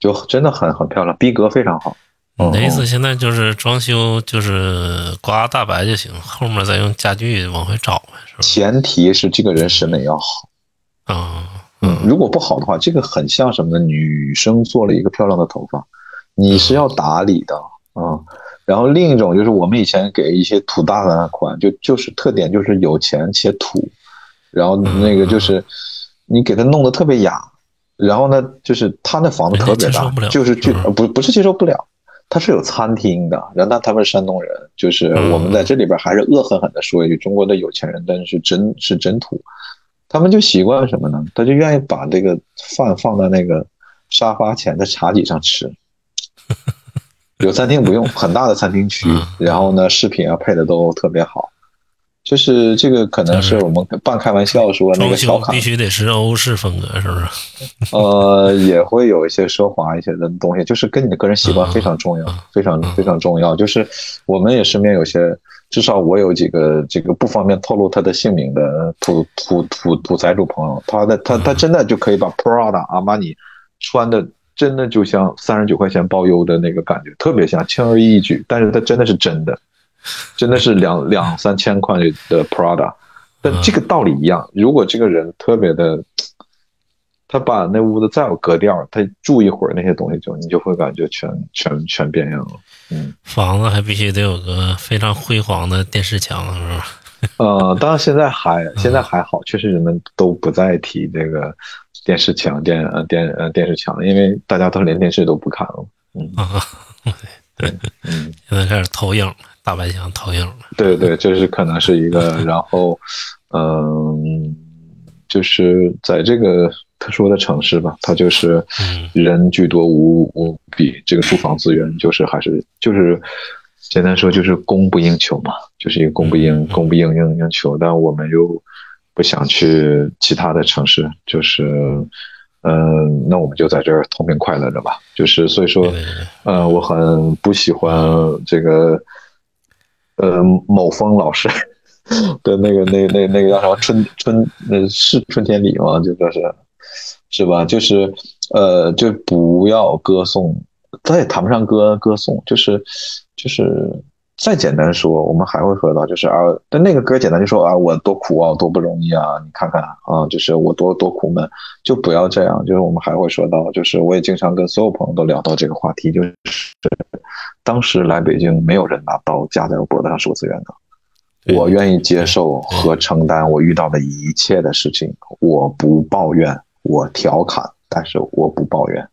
就真的很很漂亮，逼格非常好。你的意思现在就是装修就是刮大白就行，后面再用家具往回找呗，是吧？前提是这个人审美要好。啊，嗯，如果不好的话，这个很像什么呢？女生做了一个漂亮的头发，你是要打理的啊。然后另一种就是我们以前给一些土大的款，就就是特点就是有钱且土，然后那个就是你给他弄得特别雅，然后呢就是他那房子特别大，就是就不不是接受不了，他是有餐厅的，然后他们是山东人，就是我们在这里边还是恶狠狠的说一句，中国的有钱人但是真是真土，他们就习惯什么呢？他就愿意把这个饭放在那个沙发前的茶几上吃。有餐厅不用很大的餐厅区，然后呢，饰品啊配的都特别好，就是这个可能是我们半开玩笑说那个小卡，必须得是欧式风格，是不是？呃，也会有一些奢华一些的东西，就是跟你的个人习惯非常重要，非常非常重要。就是我们也身边有些，至少我有几个这个不方便透露他的姓名的土土土土财主朋友，他的他他真的就可以把 Prada 阿玛尼穿的。真的就像三十九块钱包邮的那个感觉，特别像轻而易举，但是它真的是真的，真的是两两三千块的 Prada，但这个道理一样。如果这个人特别的，他把那屋子再有格调，他住一会儿那些东西就你就会感觉全全全变样了。嗯，房子还必须得有个非常辉煌的电视墙，是吧？呃，当然现在还现在还好，确实人们都不再提这个。电视墙电呃电呃电视墙，因为大家都连电视都不看了。嗯啊，对，嗯，现在开始投影了，大白墙投影了。对对，这是可能是一个，然后嗯，就是在这个特殊的城市吧，它就是人居多无无比，这个住房资源就是还是就是简单说就是供不应求嘛，就是一个供不应供不应应应求，但我们又。不想去其他的城市，就是，嗯，那我们就在这儿痛并快乐着吧。就是所以说，呃，我很不喜欢这个，呃，某峰老师的那个那那那个叫什么春春那是春天里吗？就说是，是吧？就是呃，就不要歌颂，他也谈不上歌歌颂，就是就是。再简单说，我们还会说到，就是啊，但那个歌简单就说啊，我多苦啊，多不容易啊，你看看啊，就是我多多苦闷，就不要这样。就是我们还会说到，就是我也经常跟所有朋友都聊到这个话题，就是当时来北京，没有人拿刀架在我脖子上说资源的，我愿意接受和承担我遇到的一切的事情，我不抱怨，我调侃，但是我不抱怨。啊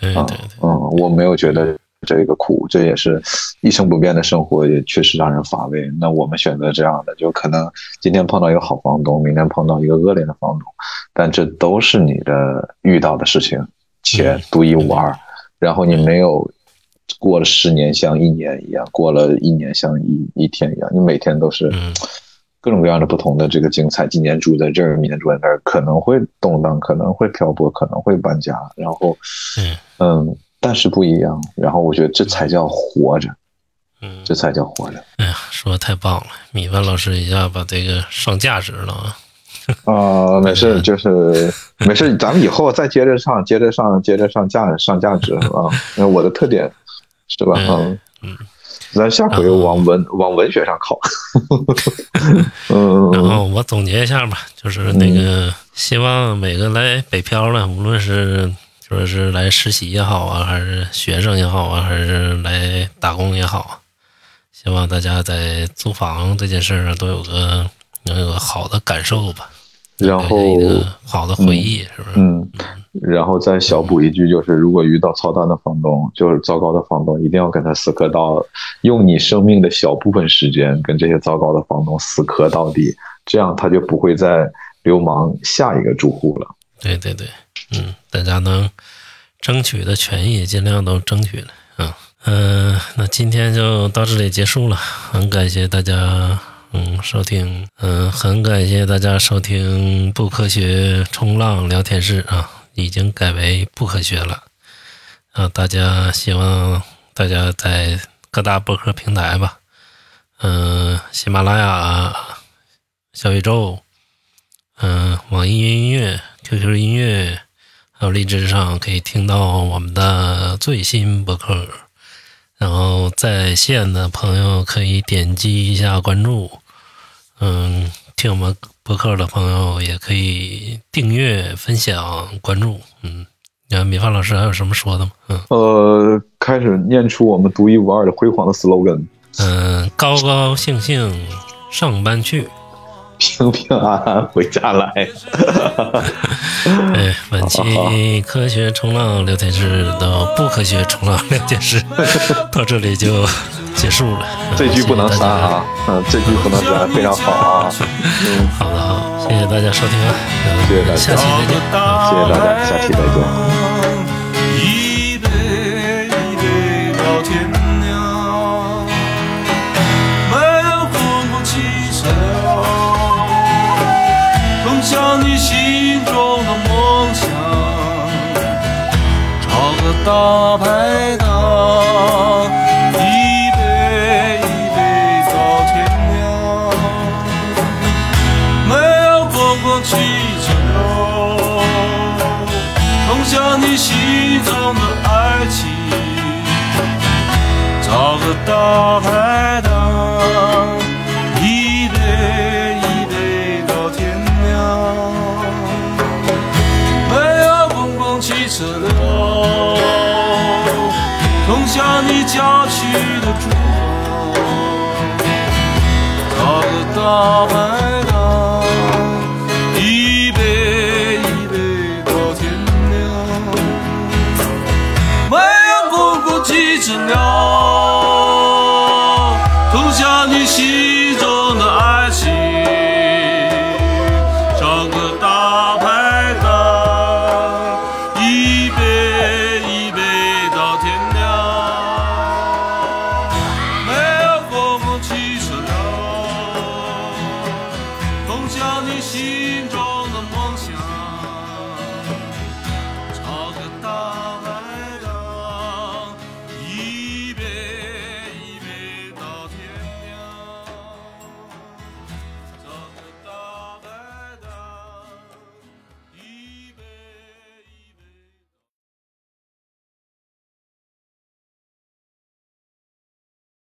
对对对，嗯，我没有觉得这个苦，这也是一成不变的生活，也确实让人乏味。那我们选择这样的，就可能今天碰到一个好房东，明天碰到一个恶劣的房东，但这都是你的遇到的事情，且嗯独一无二。然后你没有过了十年像一年一样，过了一年像一一天一样，你每天都是嗯各种各样的不同的这个精彩。今年住在这儿，明年住在那儿，可能会动荡，可能会漂泊，可能会搬家，然后嗯嗯，但是不一样。然后我觉得这才叫活着，嗯，这才叫活着。哎呀，说的太棒了，米饭老师一下把这个上价值了啊！啊、没事，就是没事，咱们以后再接着上，接着上，接着上价上价值 啊。那我的特点是吧？嗯嗯，咱下回往文往文学上靠。嗯然后我总结一下吧，就是那个希望每个来北漂的，无论是说是来实习也好啊，还是学生也好啊，还是来打工也好啊，希望大家在租房这件事上都有个能有个好的感受吧，然后好的回忆，是不是？嗯，然后再小补一句，就是如果遇到操蛋的房东，就是糟糕的房东，一定要跟他死磕到，用你生命的小部分时间跟这些糟糕的房东死磕到底，这样他就不会再流氓下一个住户了。对对对，嗯，大家能争取的权益尽量都争取了，啊，嗯、那今天就到这里结束了，很感谢大家，嗯，收听，嗯、很感谢大家收听不科学冲浪聊天室啊，已经改为不科学了，啊，大家希望大家在各大博客平台吧，嗯、喜马拉雅、小宇宙。嗯，网易云音乐、QQ 音乐，还有荔枝上可以听到我们的最新播客。然后在线的朋友可以点击一下关注。嗯，听我们播客的朋友也可以订阅、分享、关注。嗯，那米饭老师还有什么说的吗？嗯呃，开始念出我们独一无二的辉煌的 slogan：嗯，高高兴兴上班去。平平安安回家来。哎，本期科学冲浪聊天室的不科学冲浪聊天室 到这里就结束了。这句不能删啊，嗯，这句不能删，非常好啊。嗯，好的，好，谢谢大家收听啊，谢谢大家下期再见。谢谢大家，下期再见。大排档，一杯一杯到天亮，没有公共汽车。通向你心中的爱情，找个大排 all